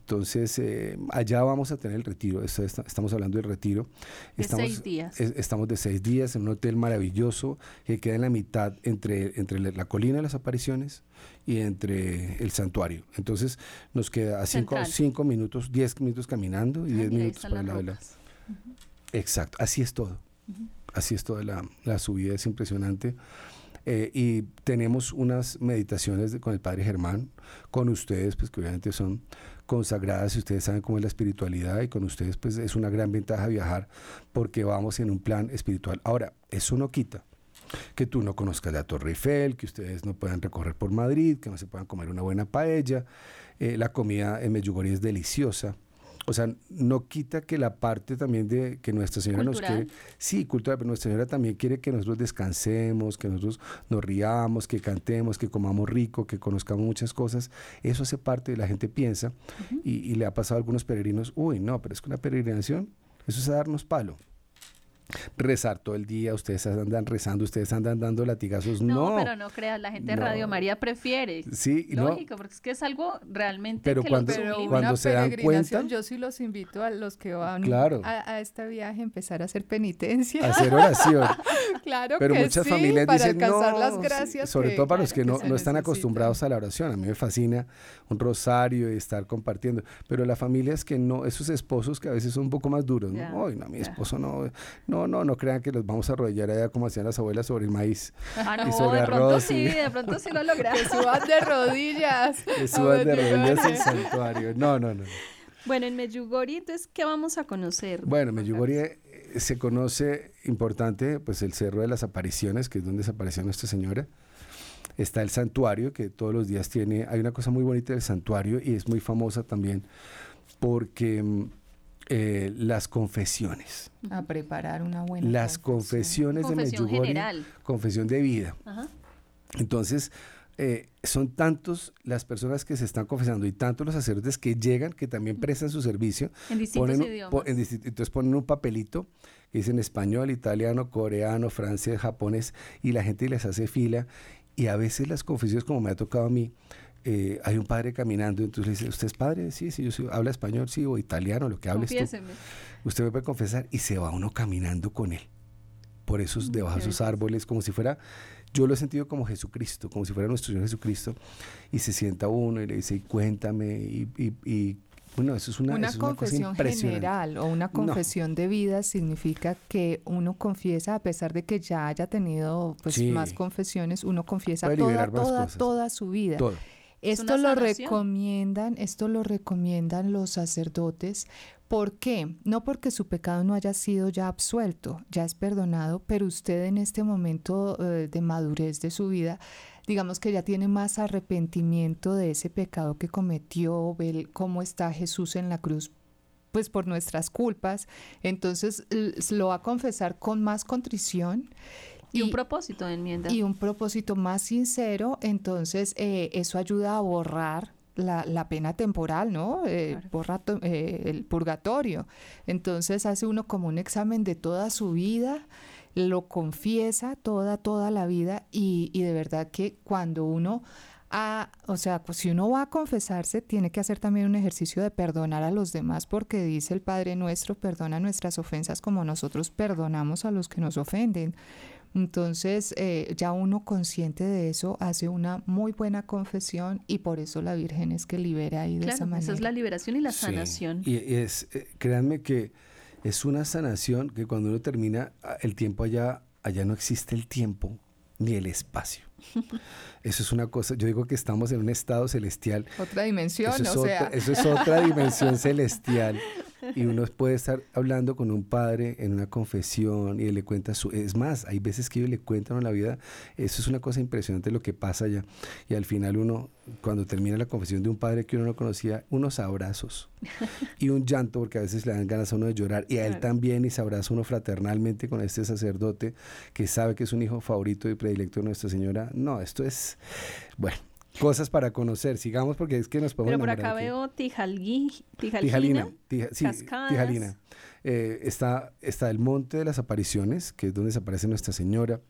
Entonces, eh, allá vamos a tener el retiro. estamos hablando del retiro. Estamos, de seis días. estamos de seis días en un hotel maravilloso que queda en la mitad entre, entre la colina de las apariciones y entre el santuario. Entonces, nos queda cinco, cinco, minutos, diez minutos caminando y diez minutos para la vela. Exacto, así es todo. Así es toda la, la subida, es impresionante. Eh, y tenemos unas meditaciones con el Padre Germán, con ustedes, pues que obviamente son consagradas y ustedes saben cómo es la espiritualidad y con ustedes pues es una gran ventaja viajar porque vamos en un plan espiritual. Ahora, eso no quita que tú no conozcas la Torre Eiffel, que ustedes no puedan recorrer por Madrid, que no se puedan comer una buena paella. Eh, la comida en Medjugorje es deliciosa o sea, no quita que la parte también de que Nuestra Señora nos quiere, sí, cultural, pero Nuestra Señora también quiere que nosotros descansemos, que nosotros nos riamos, que cantemos, que comamos rico, que conozcamos muchas cosas. Eso hace parte de la gente piensa y, y, le ha pasado a algunos peregrinos, uy, no, pero es que una peregrinación, eso es a darnos palo rezar todo el día, ustedes andan rezando, ustedes andan dando latigazos. No, no pero no creas, la gente de Radio María prefiere. Sí, lógico, porque es que es algo realmente pero cuando, cuando se dan cuenta, yo sí los invito a los que van claro. a, este viaje a empezar a hacer penitencia, a hacer oración. claro pero que muchas sí, familias para dicen alcanzar no, las gracias sobre todo para los que, no, no están acostumbrados a la oración. A mí me fascina un rosario y estar compartiendo, pero las familias que no, esos esposos que a veces son un poco más duros, ¿no? Ay, no, mi esposo no, no, no, no crean que los vamos a arrodillar allá como hacían las abuelas sobre el maíz. Ah, no, y sobre de pronto sí, de pronto sí lo logramos. Que suban de rodillas. Que suban de rodillas el santuario. No, no, no. Bueno, en Medjugorje, entonces, ¿qué vamos a conocer? Bueno, Medjugorje eh, se conoce, importante, pues el Cerro de las Apariciones, que es donde desapareció Nuestra Señora. Está el santuario, que todos los días tiene, hay una cosa muy bonita del santuario y es muy famosa también porque mm, eh, las confesiones. A preparar una buena Las confesiones de Medjugorje. Confesión de vida. Entonces, eh, son tantos las personas que se están confesando y tantos los sacerdotes que llegan, que también prestan su servicio. En distintos idiomas. entonces ponen un papelito que dice en español, italiano, coreano, francés, japonés, y la gente les hace fila. Y a veces las confesiones, como me ha tocado a mí, eh, hay un padre caminando, entonces le dice, ¿usted es padre? Sí, sí, yo habla español, sí, o italiano, lo que hables tú. Usted me puede confesar y se va uno caminando con él. por esos, Mm, debajo de esos árboles, como si fuera, yo lo he sentido como Jesucristo, como si fuera nuestro Señor Jesucristo, y se sienta uno y le dice, "Y cuéntame, y, y- y, bueno, eso es una, Una eso es una cosa confesión general o una No. confesión de vida significa que uno confiesa, a pesar de que ya haya tenido pues Sí. más confesiones, uno confiesa toda, toda, su vida. Todo. Esto lo recomiendan, esto lo recomiendan los sacerdotes. ¿Por qué? No porque su pecado no haya sido ya absuelto, ya es perdonado, pero usted en este momento eh, de madurez de su vida, digamos que ya tiene más arrepentimiento de ese pecado que cometió, ve cómo está Jesús en la cruz pues por nuestras culpas, entonces lo va a confesar con más contrición Y, un propósito de enmienda. y un propósito más sincero, entonces eh, eso ayuda a borrar la, la pena temporal, ¿no? Eh, Claro. borra to- eh, el purgatorio. Entonces hace uno como un examen de toda su vida, lo confiesa toda, toda la vida y, y de verdad que cuando uno... a- o sea, pues si uno va a confesarse, tiene que hacer también un ejercicio de perdonar a los demás, porque dice el Padre nuestro, perdona nuestras ofensas como nosotros perdonamos a los que nos ofenden. Entonces, eh, ya uno consciente de eso hace una muy buena confesión y por eso la Virgen es que libera ahí de esa claro, manera. esa es la liberación y la Sí, sanación. Y es, eh, créanme que es una sanación que cuando uno termina el tiempo allá, allá no existe el tiempo ni el espacio. Eso es una cosa, yo digo que estamos en un estado celestial. Otra dimensión, Eso es, o otra, sea, eso es otra dimensión celestial. Y uno puede estar hablando con un padre en una confesión y él le cuenta su... Es más, hay veces que ellos le cuentan la vida. Eso es una cosa impresionante lo que pasa allá. Y al final uno, cuando termina la confesión de un padre que uno no conocía, unos abrazos y un llanto, porque a veces le dan ganas a uno de llorar. Y a él Claro. también y se abraza uno fraternalmente con este sacerdote que sabe que es un hijo favorito y predilecto de Nuestra Señora. No, esto es... Bueno. Cosas para conocer, sigamos porque es que nos podemos Pero por acá aquí. veo Tijalgui, Tijalina, Tijalina. Tija- sí. Tijalina. Eh, está, está el Monte de las Apariciones, que es donde se aparece Nuestra Señora.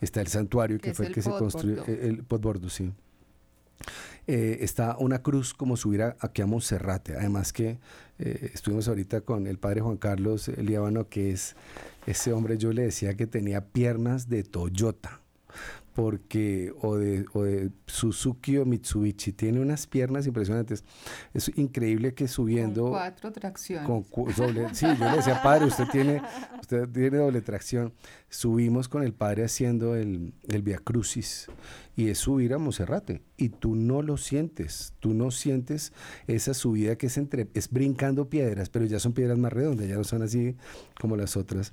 Está el santuario, que fue el el que se construyó, eh, el Potbordo, sí. Eh, está una cruz como subir a- aquí a Monserrate. Además que eh, estuvimos ahorita con el padre Juan Carlos Líbano, que es ese hombre, yo le decía que tenía piernas de Toyota porque o de, o de Suzuki o Mitsubishi tiene unas piernas impresionantes es increíble que subiendo con cuatro tracciones. con cu- doble, sí, yo le decía, padre, usted tiene, usted tiene doble tracción. Subimos con el padre haciendo el, el Via Crucis y es subir a Monserrate y tú no lo sientes, tú no sientes esa subida que es entre, es brincando piedras, pero ya son piedras más redondas, ya no son así como las otras.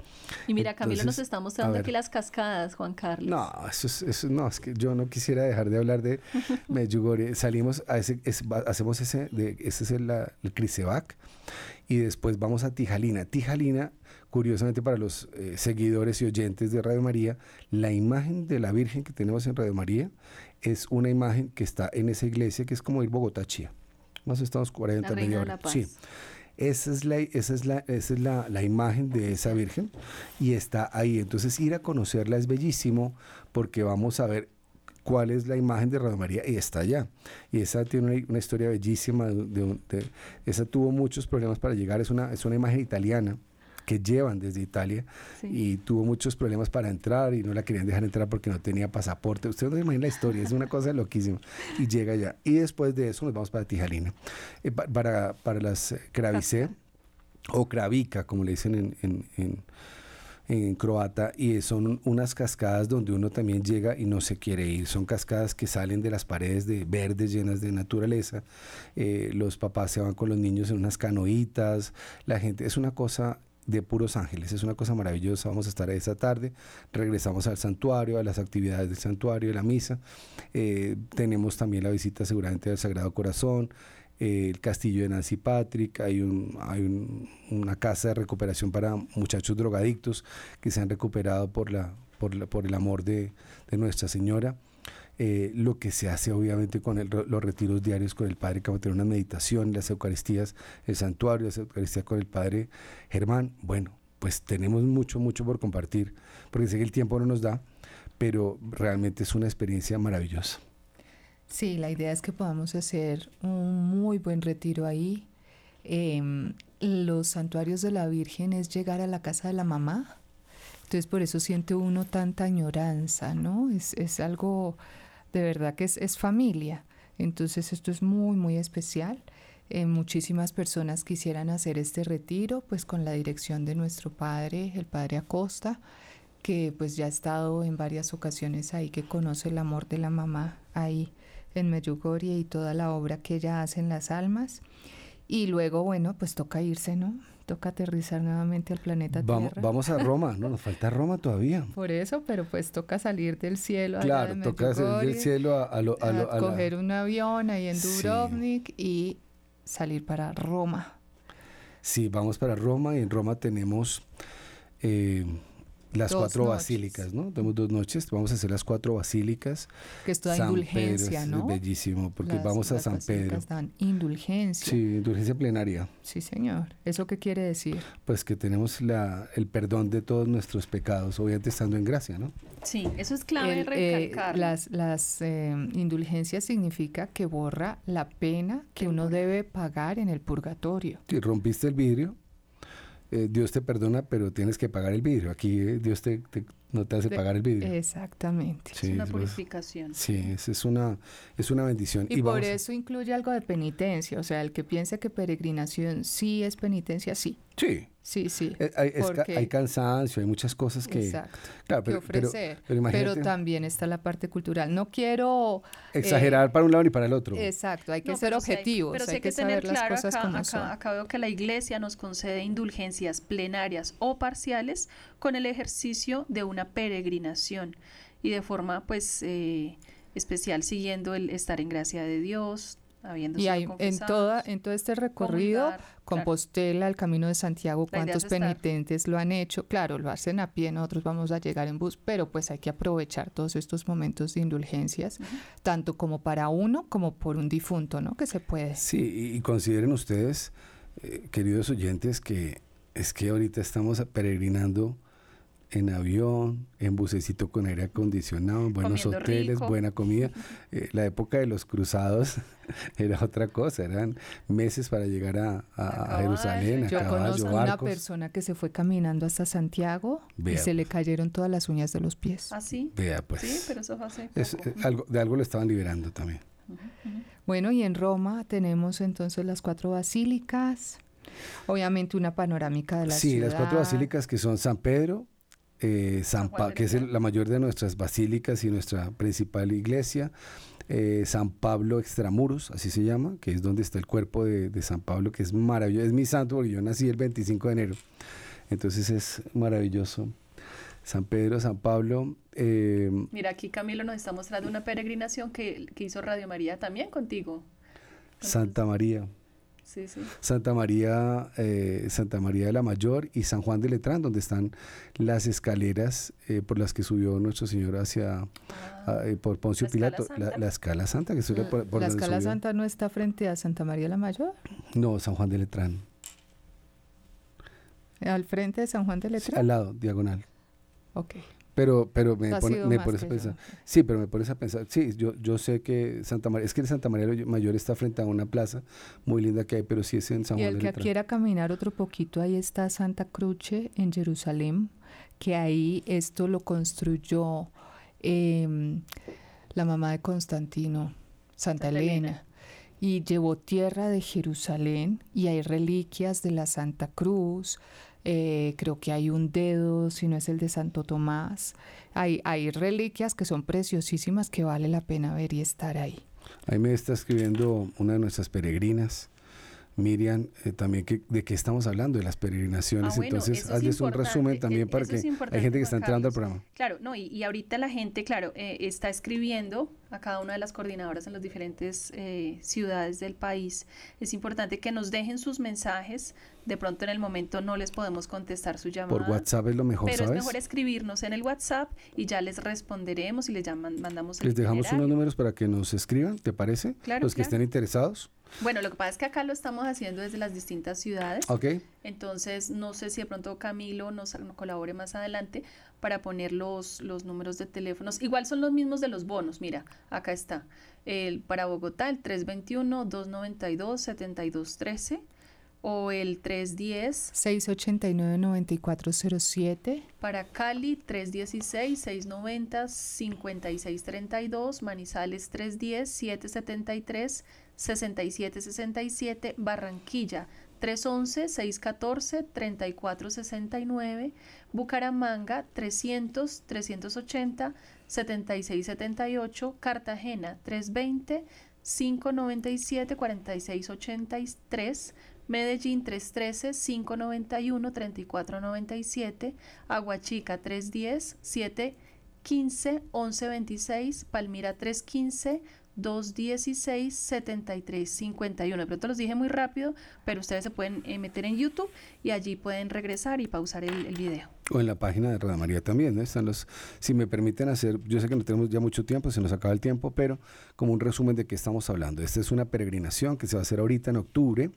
Y mira, Camilo nos está mostrando ver. aquí las cascadas, Juan Carlos. No, eso es, eso no, es que yo no quisiera dejar de hablar de Medjugorje. Salimos a ese, es- hacemos ese, de, ese es el, la- el Crisevac y después vamos a Tijalina. Tijalina, curiosamente para los eh, seguidores y oyentes de Radio María, la imagen de la Virgen que tenemos en Radio María es una imagen que está en esa iglesia que es como ir Bogotá-Chía. Más o menos estamos 40, la media hora. Sí. Esa es, la, esa es, la, esa es la, la imagen de esa Virgen y está ahí. Entonces ir a conocerla es bellísimo porque vamos a ver cuál es la imagen de Radio María y está allá. Y esa tiene una, una historia bellísima. de- de un- de- esa tuvo muchos problemas para llegar. Es una, es una imagen italiana que llevan desde Italia Sí. y tuvo muchos problemas para entrar y no la querían dejar entrar porque no tenía pasaporte. Usted no se imagina la historia, es una cosa loquísima. Y llega allá. Y después de eso nos vamos para Tijalina. Eh, pa- para, para las eh, Kravicé o Kravica, como le dicen en, en- en- en croata, y son unas cascadas donde uno también llega y no se quiere ir. Son cascadas que salen de las paredes de verdes llenas de naturaleza. Eh, los papás se van con los niños en unas canoitas. La gente, es una cosa de puros ángeles, es una cosa maravillosa. Vamos a estar esta tarde. Regresamos al santuario, a las actividades del santuario, de la misa. Eh, tenemos también la visita seguramente del Sagrado Corazón eh, el castillo de Nancy Patrick, hay, un, hay un- una casa de recuperación para muchachos drogadictos que se han recuperado por, la, por, la- por el amor de, de Nuestra Señora. Eh, lo que se hace obviamente con el- los retiros diarios con el Padre Camatero, una meditación, las Eucaristías, el santuario, las Eucaristías con el Padre Germán. Bueno, pues tenemos mucho, mucho por compartir, porque sé que el tiempo no nos da, pero realmente es una experiencia maravillosa. Sí, la idea es que podamos hacer un muy buen retiro ahí. Em, los santuarios de la Virgen es llegar a la casa de la mamá. Entonces por eso siente uno tanta añoranza, ¿no? Es, es algo de verdad que es, es familia. Entonces esto es muy, muy especial. Eh, muchísimas personas quisieran hacer este retiro, pues con la dirección de nuestro padre, el padre Acosta, que pues ya ha estado en varias ocasiones ahí, que conoce el amor de la mamá ahí en Medjugorje y toda la obra que ella hace en las almas. Y luego, bueno, pues toca irse, ¿no? Toca aterrizar nuevamente al planeta vamos, Tierra. Vamos a Roma, ¿no? Nos falta Roma todavía. Por eso, pero pues toca salir del cielo. Claro, de toca salir del cielo a, a lo- a lo- a a la- coger un avión ahí en Sí. Dubrovnik y salir para Roma. Sí, vamos para Roma y en Roma tenemos eh, las Dos cuatro noches. basílicas, ¿no? Tenemos dos noches, vamos a hacer las cuatro basílicas. Que es toda San indulgencia, Pedro, es ¿no? bellísimo, porque Las- vamos a las San Pedro. basílicas dan indulgencia. Sí, indulgencia plenaria. Sí, señor. ¿Eso qué quiere decir? Pues que tenemos la, el perdón de todos nuestros pecados, obviamente estando en gracia, ¿no? Sí, eso es clave El, eh, recalcar. las las eh, indulgencias significa que borra la pena que uno debe pagar en el purgatorio. Si rompiste el vidrio, eh, Dios te perdona, pero tienes que pagar el vidrio. Aquí eh, Dios te, te- no te hace De- pagar el vidrio. Exactamente. Sí, es una purificación. Sí, es, es una, es una bendición. Y, por a- eso incluye algo de penitencia. O sea, el que piense que peregrinación sí es penitencia, sí. Sí, Sí, sí. eh, hay, es ca- porque- hay cansancio, hay muchas cosas que... Exacto. Claro, pero, pero- ofrecer. pero Pero, imagínate también está la parte cultural. No quiero... exagerar para un lado ni para el otro. Exacto, hay que No, ser pero sí hay- objetivos. pero sí hay, hay que, que tener saber las cosas acá, como acá, son. acá veo que la iglesia nos concede indulgencias plenarias o parciales con el ejercicio de una peregrinación y de forma pues eh, especial siguiendo el estar en gracia de Dios, Y hay, en, toda, en todo este recorrido, comulgar, claro. Compostela, el Camino de Santiago, ¿cuántos estar. penitentes lo han hecho? Claro, lo hacen a pie, nosotros vamos a llegar en bus, pero pues hay que aprovechar todos estos momentos de indulgencias, tanto como para uno como por un difunto, ¿no? Que se puede. Sí, y, y consideren ustedes, eh, queridos oyentes, que es que ahorita estamos peregrinando en avión, en bucecito con aire acondicionado, en buenos Comiendo hoteles, rico. buena comida. Eh, la época de los cruzados era otra cosa, eran meses para llegar a, a- A. Jerusalén, a Yo caballo, conozco una persona que se fue caminando hasta Santiago y se le cayeron todas las uñas de los pies. ¿Ah, sí? Vea, pues, Sí, pero eso fue hace es, eh, algo, de algo lo estaban liberando también. Bueno, y en Roma tenemos entonces las cuatro basílicas, obviamente una panorámica de la sí, ciudad. las cuatro basílicas que son San Pedro, eh, San Pa- que es el- la mayor de nuestras basílicas y nuestra principal iglesia, eh, San Pablo Extramuros, así se llama, que es donde está el cuerpo de, de San Pablo, que es maravilloso, es mi santo porque yo nací el 25 de enero, entonces es maravilloso. San Pedro, San Pablo, eh, Mira, aquí Camilo nos está mostrando una peregrinación que, que hizo Radio María también contigo. Santa María. Sí, sí. Santa María, eh, Santa María de la Mayor y San Juan de Letrán, donde están las escaleras eh, por las que subió nuestro Señor hacia ah, eh, por Poncio ¿La escala Pilato, la, la escala santa que sube por, por ¿La escala subió. santa no está frente a Santa María la Mayor? No, San Juan de Letrán, ¿Al frente de San Juan de Sí, Letrán? al lado, diagonal. Ok. Pero, pero me, pone- me pones a yo. pensar. Sí, pero me pones a pensar. Sí, yo, yo sé que Santa María, es que Santa María Mayor está frente a una plaza muy linda que hay, pero sí es en San Y Juan el de que quiera caminar otro poquito, ahí está Santa Cruce en Jerusalén, que ahí esto lo construyó em, la mamá de Constantino, Santa, Santa Elena. Elena. Y llevó tierra de Jerusalén y hay reliquias de la Santa Cruz. Eh, creo que hay un dedo, si no es el de Santo Tomás. Hay, hay reliquias que son preciosísimas que vale la pena ver y estar ahí. Ahí me está escribiendo una de nuestras peregrinas, Miriam, eh, también que, de qué estamos hablando, de las peregrinaciones. Ah, bueno, Entonces, hazles un resumen e- también para que hay gente que está entrando al programa. Claro, no, y, y ahorita la gente, claro, eh, está escribiendo a cada una de las coordinadoras en las diferentes eh, ciudades del país. Es importante que nos dejen sus mensajes. De pronto en el momento no les podemos contestar su llamada. Por WhatsApp es lo mejor, Pero ¿sabes? es mejor escribirnos en el WhatsApp y ya les responderemos y les llaman, mandamos el Les dejamos unos números para que nos escriban, ¿te parece? Claro, Los que claro. estén interesados. Bueno, lo que pasa es que acá lo estamos haciendo desde las distintas ciudades. Ok. Entonces, no sé si de pronto Camilo nos, nos colabore más adelante para poner los, los números de teléfonos. Igual son los mismos de los bonos. Mira, acá está. El, para Bogotá, el 321-292-7213. o el 310-689-9407. Para Cali 316-690-5632, Manizales 310-773-6767, Barranquilla 311-614-3469, Bucaramanga 300-380-7678, Cartagena 320-597-4683, Medellín 313-591-3497, Aguachica 310-715-1126, Palmira 315, 216-7351. De pronto los dije muy rápido, pero ustedes se pueden eh, meter en YouTube y allí pueden regresar y pausar el, video. O en la página de Radio María también, ¿no? Están los, si me permiten hacer, yo sé que no tenemos ya mucho tiempo, se nos acaba el tiempo, pero como un resumen de qué estamos hablando. Esta es una peregrinación que se va a hacer ahorita en octubre,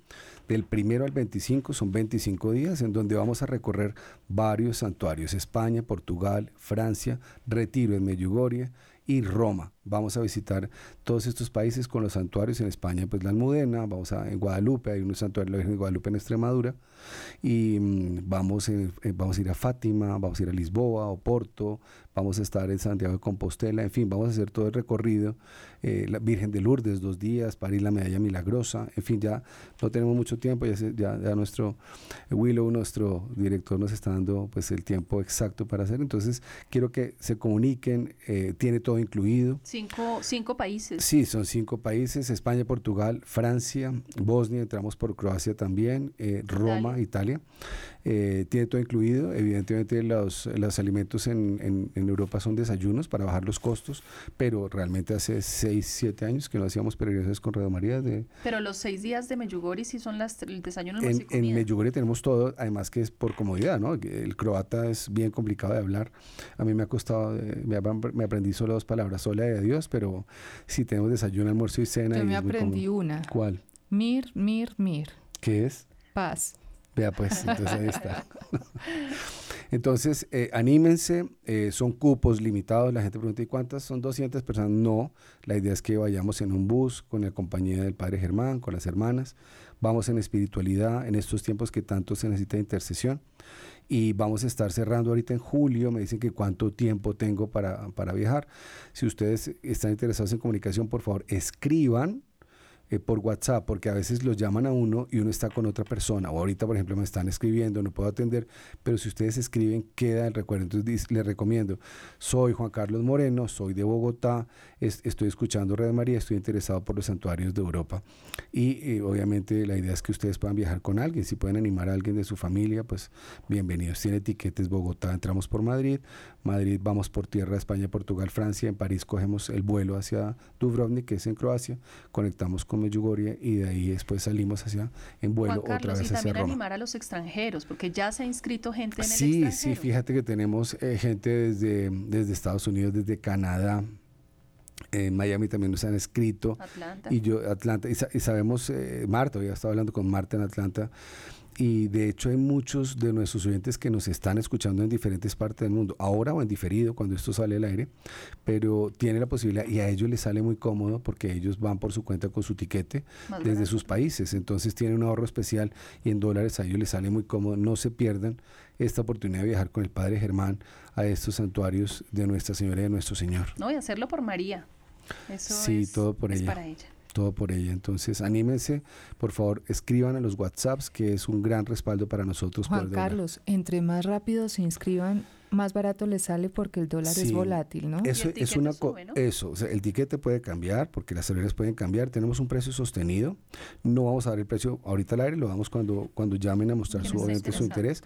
del primero al 25, son 25 días, en donde vamos a recorrer varios santuarios, España, Portugal, Francia, Retiro en Medjugorje y Roma. Vamos a visitar todos estos países con los santuarios en España, pues la Almudena, vamos a en Guadalupe, hay un santuario de la Virgen de Guadalupe en Extremadura, y mm, vamos, eh, vamos a ir a Fátima, vamos a ir a Lisboa, Oporto, vamos a estar en Santiago de Compostela, en fin, vamos a hacer todo el recorrido, eh, la Virgen de Lourdes dos días, París la Medalla Milagrosa, en fin, ya no tenemos mucho tiempo, ya, ya, ya nuestro Willow, nuestro director, nos está dando pues el tiempo exacto para hacer, entonces quiero que se comuniquen, eh, tiene todo incluido. Cinco, cinco países. Sí, son cinco países, España, Portugal, Francia, Bosnia, entramos por Croacia también, eh, Roma, Italia. Eh, tiene todo incluido, evidentemente los, los alimentos en, en, en, Europa son desayunos para bajar los costos, pero realmente hace seis, siete años que no hacíamos peregrinaciones con Radio María. De, pero los seis días de Meyugori sí son las, el desayuno, en, En Meyugori tenemos todo, además que es por comodidad, ¿no? El croata es bien complicado de hablar. A mí me ha costado, eh, me, me aprendí solo dos palabras, sola de Dios, pero sí tenemos desayuno, almuerzo y cena. Yo y me aprendí una. ¿Cuál? Mir, mir, mir. ¿Qué es? Paz. Vea pues, entonces ahí está. entonces, eh, anímense, eh, son cupos limitados. La gente pregunta, ¿y cuántas? ¿Son 200 personas? No, la idea es que vayamos en un bus con la compañía del Padre Germán, con las hermanas. Vamos en espiritualidad en estos tiempos que tanto se necesita intercesión. Y vamos a estar cerrando ahorita en julio. Me dicen que cuánto tiempo tengo para, para viajar. Si ustedes están interesados en comunicación, por favor, escriban eh, por WhatsApp, porque a veces los llaman a uno y uno está con otra persona. O ahorita, por ejemplo, me están escribiendo, no puedo atender, pero si ustedes escriben, queda el recuerdo. Entonces les recomiendo, soy Juan Carlos Moreno, soy de Bogotá, es, estoy escuchando Red María, estoy interesado por los santuarios de Europa. Y eh, obviamente la idea es que ustedes puedan viajar con alguien, si pueden animar a alguien de su familia, pues bienvenidos. Tiene etiquetes Bogotá, entramos por Madrid, Madrid vamos por tierra, España, Portugal, Francia, en París cogemos el vuelo hacia Dubrovnik, que es en Croacia, conectamos con Medjugorje y de ahí después salimos hacia en vuelo Juan Carlos, otra vez y hacia también Roma. animar a los extranjeros, porque ya se ha inscrito gente en el Sí, extranjero. sí, fíjate que tenemos eh, gente desde, desde Estados Unidos, desde Canadá, en Miami también nos han escrito. Atlanta. Y yo, Atlanta, y, sa y sabemos, eh, Marta, ya estaba hablando con Marta en Atlanta, y de hecho hay muchos de nuestros oyentes que nos están escuchando en diferentes partes del mundo, ahora o en diferido cuando esto sale al aire, pero tiene la posibilidad y a ellos les sale muy cómodo porque ellos van por su cuenta con su tiquete desde sus países, entonces tienen un ahorro especial y en dólares a ellos les sale muy cómodo, no se pierdan esta oportunidad de viajar con el Padre Germán a estos santuarios de Nuestra Señora y de Nuestro Señor. No, y hacerlo por María. Eso Sí, es, todo por es ella. para ella. Todo por ella. Entonces, anímense, por favor, escriban a los WhatsApps, que es un gran respaldo para nosotros. Juan. Carlos, entre más rápido se inscriban, más barato les sale porque el dólar es volátil, ¿no? Eso es una sube, ¿no? eso, o sea, el tiquete puede cambiar porque las aerolíneas pueden cambiar. Tenemos un precio sostenido. No vamos a dar el precio ahorita al aire, lo damos cuando cuando llamen a mostrar su, obviamente, su interés.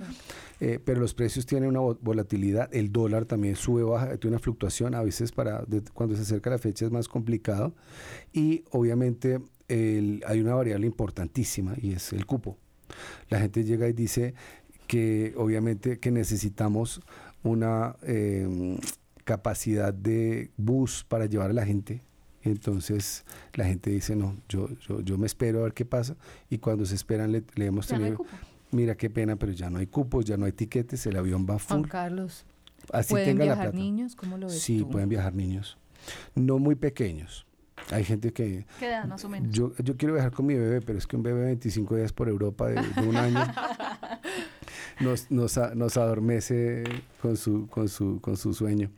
Eh, pero los precios tienen una vo- volatilidad. El dólar también sube, baja, tiene una fluctuación. A veces para de- cuando se acerca la fecha es más complicado. Y obviamente el- hay una variable importantísima y es el cupo. La gente llega y dice que obviamente que necesitamos una eh, capacidad de bus para llevar a la gente. Entonces la gente dice, no, yo, yo, yo me espero a ver qué pasa. Y cuando se esperan le, le hemos tenido, mira qué pena, pero ya no hay cupos, ya no hay tiquetes, el avión va Juan full. Carlos, Así ¿pueden tenga la plata. niños? ¿Cómo lo ves Sí, tú? pueden viajar niños. No muy pequeños. Hay gente que... ¿Qué edad más o menos? Yo, yo quiero viajar con mi bebé, pero es que un bebé 25 días por Europa de, un año nos, nos, nos, adormece con su, con, su, con su sueño.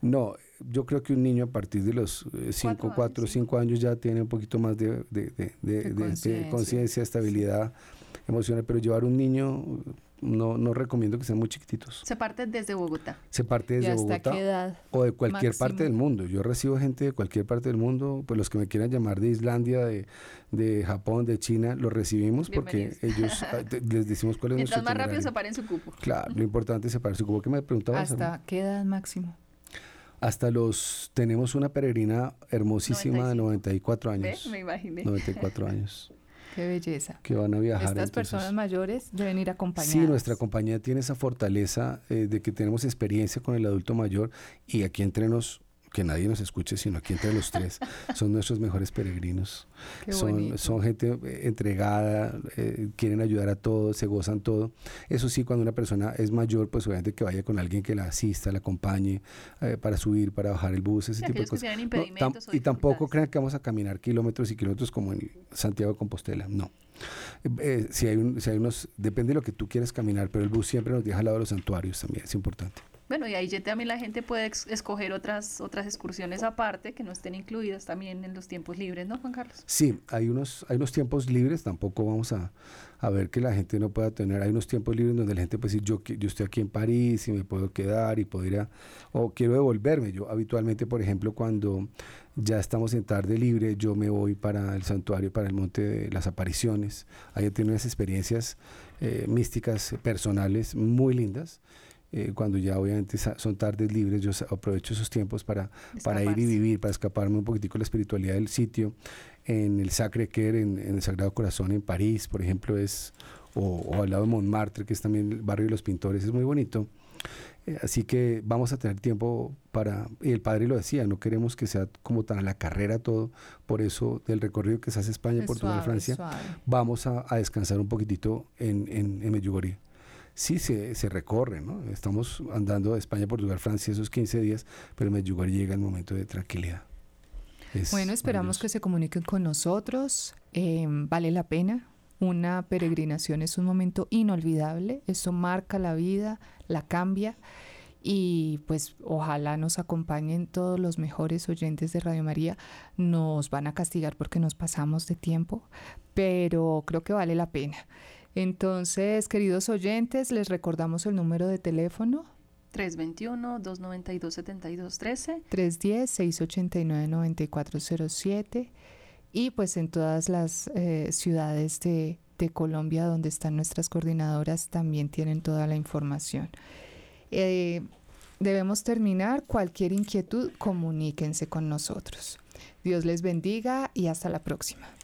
No, yo creo que un niño a partir de los 5, 4 o 5 años ya tiene un poquito más de, de, de conciencia, estabilidad emocional, pero llevar un niño no, no recomiendo que sean muy chiquititos. Se parte desde Bogotá. Se parte desde Bogotá. o de cualquier parte del mundo. Yo recibo gente de cualquier parte del mundo, pues los que me quieran llamar de Islandia, de, de Japón, de China, los recibimos porque ellos ah, les decimos cuál es Mientras más rápido separen su cupo. Claro, lo importante es separar su cupo. ¿Qué me preguntabas? ¿Hasta qué edad máximo? Hasta los, tenemos una peregrina hermosísima de 94 años. Me imaginé. 94 años. Qué belleza. Que van a viajar. Estas personas mayores deben ir acompañadas. Sí, nuestra compañía tiene esa fortaleza eh, de que tenemos experiencia con el adulto mayor y aquí entre nos que nadie nos escuche, sino aquí entre los tres, son nuestros mejores peregrinos. son, son gente eh, entregada, eh, quieren ayudar a todos, se gozan todo. Eso sí, cuando una persona es mayor, pues obviamente que vaya con alguien que la asista, la acompañe eh, para subir, para bajar el bus, ese tipo de cosas. y tampoco crean que vamos a caminar kilómetros y kilómetros como en Santiago de Compostela, no. si, hay un, si hay unos, depende de lo que tú quieras caminar, pero el bus siempre nos deja al lado de los santuarios también, es importante. Bueno, y ahí también la gente puede escoger otras, otras excursiones aparte que no estén incluidas también en los tiempos libres, ¿no, Juan Carlos? Sí, hay unos, hay unos tiempos libres, tampoco vamos a, ver que la gente no pueda tener, hay unos tiempos libres donde la gente puede decir, yo, yo estoy aquí en París y me puedo quedar y puedo ir a, o quiero devolverme. Yo habitualmente, por ejemplo, cuando ya estamos en tarde libre, yo me voy para el santuario, para el Monte de las Apariciones. Ahí tiene unas experiencias eh, místicas personales muy lindas. Eh, cuando ya obviamente son tardes libres, yo aprovecho esos tiempos para, para ir y vivir, para escaparme un poquitico de la espiritualidad del sitio. En el Sacre Cœur, en, el Sagrado Corazón, en París, por ejemplo, es, o, al lado de Montmartre, que es también el barrio de los pintores, es muy bonito. Eh, así que vamos a tener tiempo para, y el padre lo decía, no queremos que sea como tan a la carrera todo, por eso del recorrido que se hace España, Portugal, Francia, vamos a, descansar un poquitito en, en, en Medjugorje sí se, se recorre, ¿no? Estamos andando de España, Portugal, Francia esos 15 días, pero en Medjugorje llega el momento de tranquilidad. bueno, esperamos que se comuniquen con nosotros. Em, vale la pena. Una peregrinación es un momento inolvidable. Eso marca la vida, la cambia. Y pues ojalá nos acompañen todos los mejores oyentes de Radio María. Nos van a castigar porque nos pasamos de tiempo, pero creo que vale la pena. Entonces, queridos oyentes, les recordamos el número de teléfono. 321-292-7213. 310-689-9407. Y pues en todas las eh, ciudades de, Colombia donde están nuestras coordinadoras también tienen toda la información. Eh, debemos terminar. Cualquier inquietud, comuníquense con nosotros. Dios les bendiga y hasta la próxima.